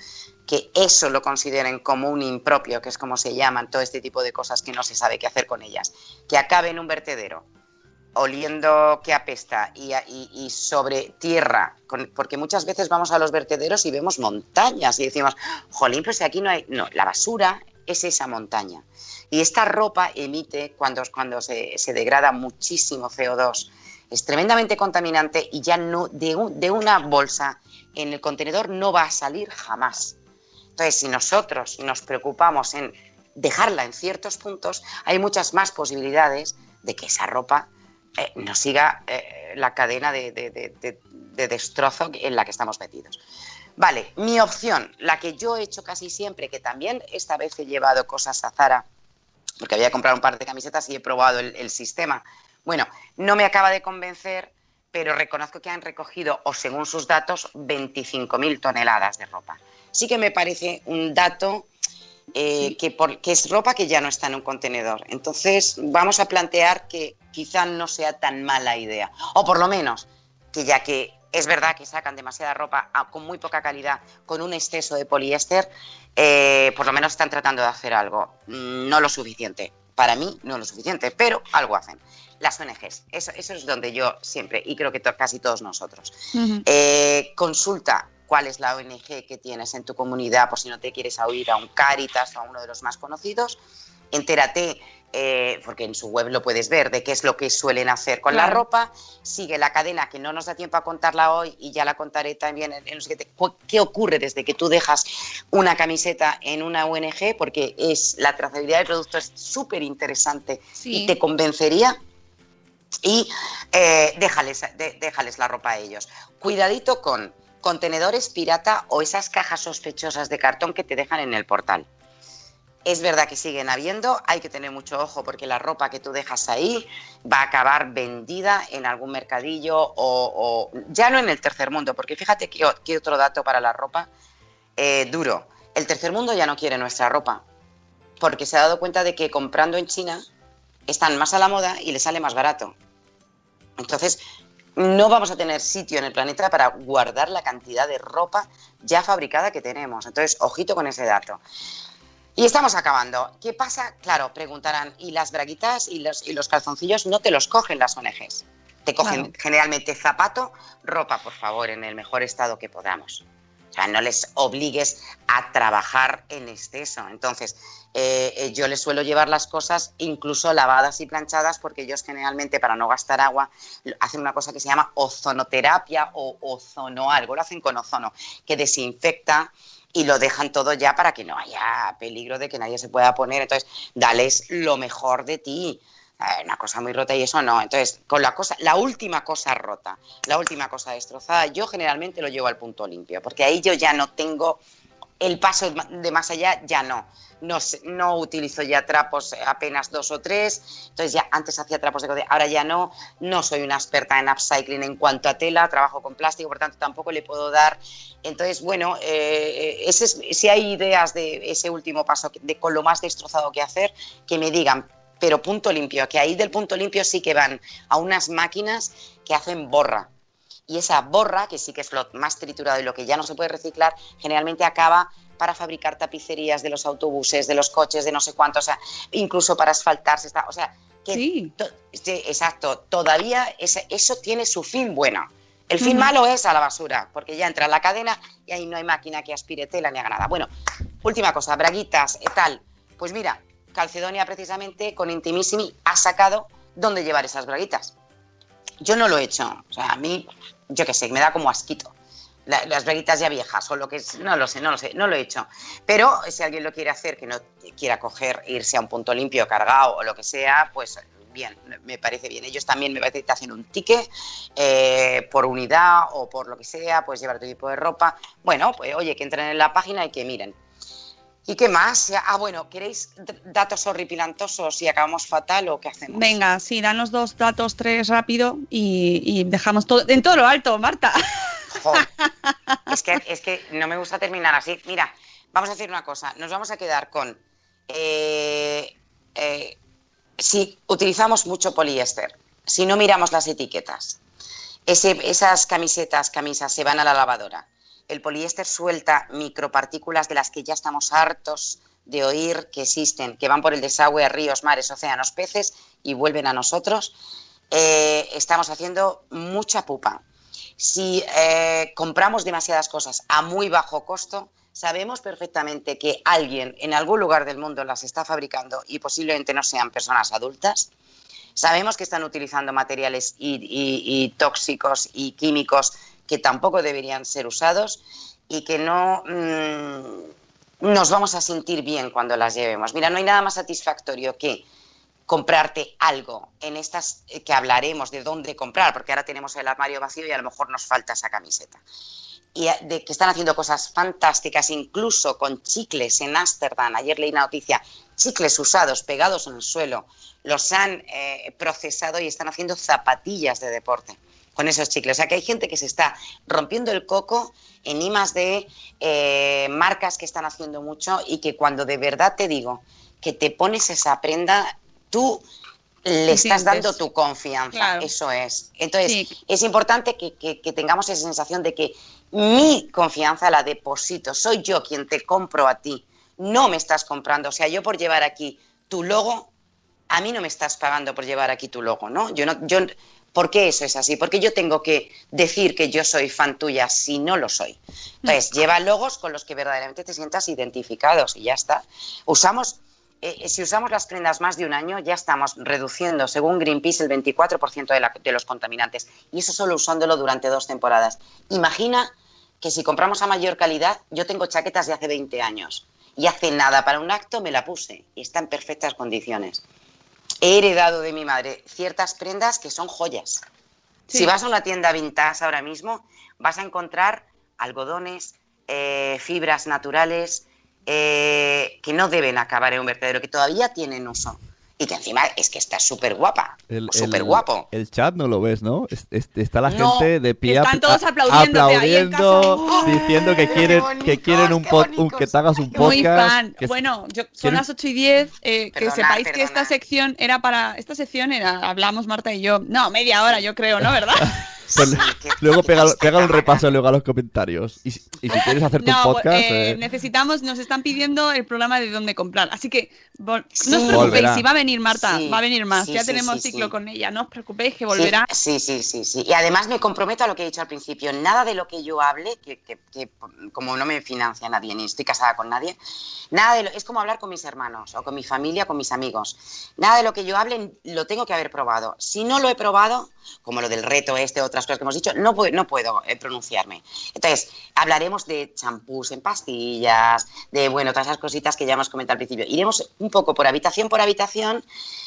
que eso lo consideren como un impropio, que es como se llaman todo este tipo de cosas que no se sabe qué hacer con ellas, que acabe en un vertedero, oliendo que apesta y, sobre tierra, porque muchas veces vamos a los vertederos y vemos montañas y decimos, jolín, pues aquí no hay... No, la basura es esa montaña. Y esta ropa emite, cuando, cuando se, degrada muchísimo CO2, es tremendamente contaminante y ya no de una bolsa en el contenedor no va a salir jamás. Entonces, si nosotros nos preocupamos en dejarla en ciertos puntos, hay muchas más posibilidades de que esa ropa eh, nos siga eh, la cadena de, de- de- de- de destrozo en la que estamos metidos. Vale, mi opción, la que yo he hecho casi siempre, que también esta vez he llevado cosas a Zara, porque había comprado un par de camisetas y he probado el, el sistema. Bueno, no me acaba de convencer, pero reconozco que han recogido, o según sus datos, 25.000 toneladas de ropa. Sí que me parece un dato eh, que, por- que es ropa que ya no está en un contenedor. Entonces, vamos a plantear que quizá no sea tan mala idea. O por lo menos, que ya que es verdad que sacan demasiada ropa con muy poca calidad, con un exceso de poliéster, eh, por lo menos están tratando de hacer algo. Mm, No lo suficiente. Para mí, no lo suficiente, pero algo hacen. Las ONGs, eso, eso es donde yo siempre, y creo que to- casi todos nosotros, eh, consulta cuál es la ONG que tienes en tu comunidad, por si no te quieres oír a un Caritas o a uno de los más conocidos. Entérate, eh, porque en su web lo puedes ver, de qué es lo que suelen hacer con la ropa. Sigue la cadena, que no nos da tiempo a contarla hoy y ya la contaré también en, en los siguientes. Cu- ¿Qué ocurre desde que tú dejas una camiseta en una ONG? Porque es la trazabilidad del producto es súper interesante Sí. y te convencería y eh, déjales, de- déjales la ropa a ellos. Cuidadito con contenedores pirata o esas cajas sospechosas de cartón que te dejan en el portal. Es verdad que siguen habiendo, hay que tener mucho ojo porque la ropa que tú dejas ahí va a acabar vendida en algún mercadillo o, ya no en el tercer mundo, porque fíjate que otro dato para la ropa eh, duro. El tercer mundo ya no quiere nuestra ropa porque se ha dado cuenta de que comprando en China están más a la moda y le sale más barato. Entonces, no vamos a tener sitio en el planeta para guardar la cantidad de ropa ya fabricada que tenemos. Entonces, ojito con ese dato. Y estamos acabando. ¿Qué pasa? Claro, preguntarán, ¿y las braguitas y los, y los calzoncillos no te los cogen las ONGs? Te cogen Claro. generalmente zapato, ropa, por favor, en el mejor estado que podamos. O sea, no les obligues a trabajar en exceso. Entonces, eh, eh, yo les suelo llevar las cosas incluso lavadas y planchadas porque ellos generalmente, para no gastar agua, hacen una cosa que se llama ozonoterapia o ozono algo, lo hacen con ozono, que desinfecta y lo dejan todo ya para que no haya peligro de que nadie se pueda poner. Entonces, dales lo mejor de ti. Eh, Una cosa muy rota y eso no. Entonces, con la cosa, la última cosa rota, la última cosa destrozada, yo generalmente lo llevo al punto limpio, porque ahí yo ya no tengo el paso de más allá, ya no. No, utilizo ya trapos, eh, apenas dos o tres. Entonces ya antes hacía trapos de cocina, ahora ya no. No soy una experta en upcycling en cuanto a tela, trabajo con plástico, por tanto tampoco le puedo dar. Entonces, bueno, eh, si hay ideas de ese último paso, de con lo más destrozado que hacer, que me digan, pero punto limpio, que ahí del punto limpio sí que van a unas máquinas que hacen borra. Y esa borra, que sí que es lo más triturado y lo que ya no se puede reciclar, generalmente acaba para fabricar tapicerías de los autobuses, de los coches, de no sé cuánto, o sea, incluso para asfaltarse, está, o sea, que to- sí, exacto, todavía eso tiene su fin bueno. El fin malo es a la basura, porque ya entra en la cadena y ahí no hay máquina que aspire tela ni haga nada. Bueno, última cosa, braguitas, eh, tal. Pues mira, Calcedonia precisamente con Intimissimi ha sacado dónde llevar esas braguitas. Yo no lo he hecho. O sea, a mí, yo qué sé, me da como asquito. La- las braguitas ya viejas o lo que es, no lo sé, no lo sé, no lo he hecho. Pero si alguien lo quiere hacer, que no quiera coger, irse a un punto limpio, cargado o lo que sea, pues bien, me parece bien. Ellos también me parece que te hacen un ticket eh, por unidad o por lo que sea, puedes llevar tu tipo de ropa. Bueno, pues oye, que entren en la página y que miren. ¿Y qué más? Ah, bueno, ¿queréis datos horripilantosos y acabamos fatal o qué hacemos? Venga, sí, danos dos datos, tres rápido y, y dejamos todo en todo lo alto, Marta. Es, que, es que no me gusta terminar así. Mira, vamos a hacer una cosa. Nos vamos a quedar con. eh, eh, si utilizamos mucho poliéster, si no miramos las etiquetas, ese- esas camisetas, camisas se van a la lavadora. El poliéster suelta micropartículas de las que ya estamos hartos de oír que existen, que van por el desagüe a ríos, mares, océanos, peces y vuelven a nosotros. Eh, estamos haciendo mucha pupa. Si eh, compramos demasiadas cosas a muy bajo costo, sabemos perfectamente que alguien en algún lugar del mundo las está fabricando y posiblemente no sean personas adultas. Sabemos que están utilizando materiales tóxicos y químicos que tampoco deberían ser usados y que no, mm, nos vamos a sentir bien cuando las llevemos. Mira, no hay nada más satisfactorio que comprarte algo en estas eh, que hablaremos de dónde comprar, porque ahora tenemos el armario vacío y a lo mejor nos falta esa camiseta. Y eh, de que están haciendo cosas fantásticas, incluso con chicles en Ámsterdam. Ayer leí una noticia, chicles usados, pegados en el suelo, los han eh, procesado y están haciendo zapatillas de deporte con esos chicles. O sea que hay gente que se está rompiendo el coco en imas de eh, marcas que están haciendo mucho y que cuando de verdad te digo que te pones esa prenda, tú le estás dando tu confianza. Claro. Eso es. Entonces, Sí. es importante que, que- que tengamos esa sensación de que mi confianza la deposito. Soy yo quien te compro a ti. No me estás comprando. O sea, yo por llevar aquí tu logo, a mí no me estás pagando por llevar aquí tu logo, ¿no? Yo no, yo, ¿Por qué eso es así? Porque yo tengo que decir que yo soy fan tuya si no lo soy. Entonces, lleva logos con los que verdaderamente te sientas identificados y ya está. Usamos, eh, si usamos las prendas más de un año, ya estamos reduciendo, según Greenpeace, el 24% de, la- de los contaminantes. Y eso solo usándolo durante dos temporadas. Imagina que si compramos a mayor calidad, yo tengo chaquetas de hace 20 años y hace nada para un acto me la puse y está en perfectas condiciones. He heredado de mi madre ciertas prendas que son joyas. Sí. Si vas a una tienda vintage ahora mismo, vas a encontrar algodones, eh, fibras naturales eh, que no deben acabar en un vertedero, que todavía tienen uso. Y que encima es que está súper guapa, súper guapo. El chat no lo ves, ¿no? Es- es- está la No, gente de pie están todos aplaudiendo, diciendo que quieren, bonitos, que quieren un, pod- un- que te hagas un Muy podcast. fan. que- Bueno, yo, son ¿Quieres- las 8 y 10. eh, que Perdona, sepáis que esta sección era para. Esta sección era. Hablamos Marta y yo. No, media hora, yo creo, ¿no? ¿Verdad? pues, Sí, luego pega, un repaso luego a los comentarios. Y, si- y si quieres hacerte No, un podcast, eh, eh, necesitamos, nos están pidiendo el programa de dónde comprar. Así que no os preocupéis, si va a venir Marta, Sí, va a venir más. sí, ya sí, tenemos ciclo con ella, no os preocupéis que volverá. Sí, sí, sí, sí. Y además me comprometo a lo que he dicho al principio. Nada de lo que yo hable, que, que- que como no me financia nadie ni estoy casada con nadie, nada de lo, es como hablar con mis hermanos o con mi familia, con mis amigos. Nada de lo que yo hable lo tengo que haber probado. Si no lo he probado, como lo del reto este, otras cosas que hemos dicho, no, puedo- no puedo eh, pronunciarme. Entonces, hablaremos de champús en pastillas, de, bueno, todas esas cositas que ya hemos comentado al principio. Iremos un poco por habitación por habitación,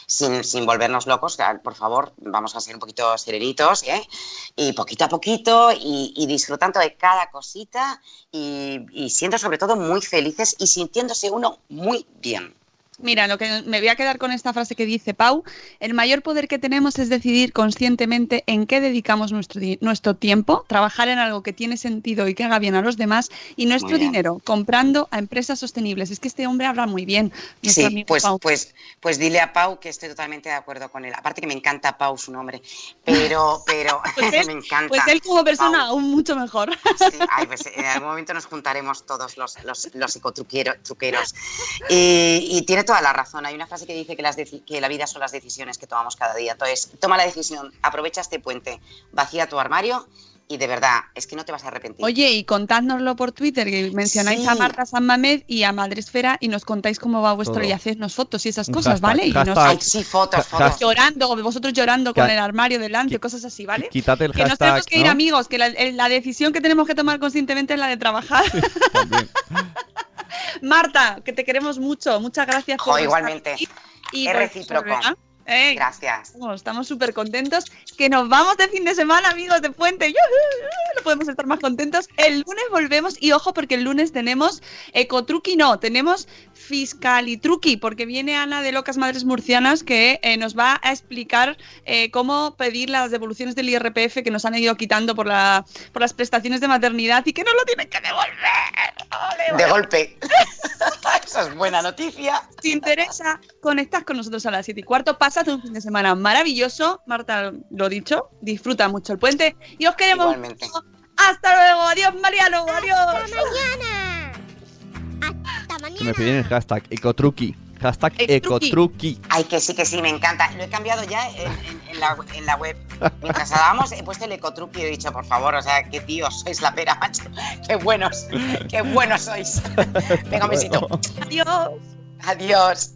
sin, volvernos locos, por favor, vamos a ser un poquito serenitos, ¿eh? Y poquito a poquito, y, disfrutando de cada cosita, y siendo sobre todo muy felices y sintiéndose uno muy bien. Mira, lo que me voy a quedar con esta frase que dice Pau, el mayor poder que tenemos es decidir conscientemente en qué dedicamos nuestro, nuestro tiempo, trabajar en algo que tiene sentido y que haga bien a los demás y nuestro dinero comprando a empresas sostenibles. Es que este hombre habla muy bien. Sí, pues, Pau. pues, pues dile a Pau que estoy totalmente de acuerdo con él. Aparte que me encanta Pau su nombre, pero, pero Pues él- me encanta. Pues él como persona Pau. aún mucho mejor. Sí, ay, pues en algún momento nos juntaremos todos los, los, los. Y, y tiene toda la razón. Hay una frase que dice que, las que la vida son las decisiones que tomamos cada día. Entonces, toma la decisión, aprovecha este puente, vacía tu armario y de verdad, es que no te vas a arrepentir. Oye, y contádnoslo por Twitter, que mencionáis Sí. a Marta San Mamed y a Madresfera y nos contáis cómo va vuestro Todo. y hacednos fotos y esas cosas, hashtag, ¿vale? Y nos hashtag. Ay, sí, fotos, fotos. hashtag. llorando, vosotros llorando con el armario delante, cosas así, ¿vale? quítate el Que nos hashtag, tenemos que ir, ¿no? amigos, que la, el- la decisión que tenemos que tomar conscientemente es la de trabajar. también. Marta, que te queremos mucho, muchas gracias por igualmente. aquí y Es por- recíproco. Eh, Gracias. Estamos súper contentos. Que nos vamos de fin de semana, amigos de Puente. No podemos estar más contentos. El lunes volvemos y ojo porque el lunes tenemos Ecotruqui, no, tenemos Fiscalitruqui porque viene Ana de Locas Madres Murcianas que eh, nos va a explicar eh, cómo pedir las devoluciones del IRPF que nos han ido quitando por, la, por las prestaciones de maternidad y que no lo tienen que devolver. Ole, De golpe. Eso es buena noticia. Si te interesa, conectas con nosotros a las 7 y cuarto. Pásate un fin de semana maravilloso. Marta, lo dicho, disfruta mucho el puente. Y os queremos. Igualmente. Hasta luego. Adiós, Mariano. Adiós. ¡Hasta mañana! Que me piden el hashtag Ecotruqui. Hashtag Ecotruqui. Ecotruqui. Ay, que sí, que sí, me encanta. Lo he cambiado ya en, en- en la, en la web. Mientras hablábamos, he puesto el ecotruqui y he dicho, por favor, o sea, qué tíos sois la pera, macho. Qué buenos, qué buenos sois. Venga, un besito. Adiós. Adiós.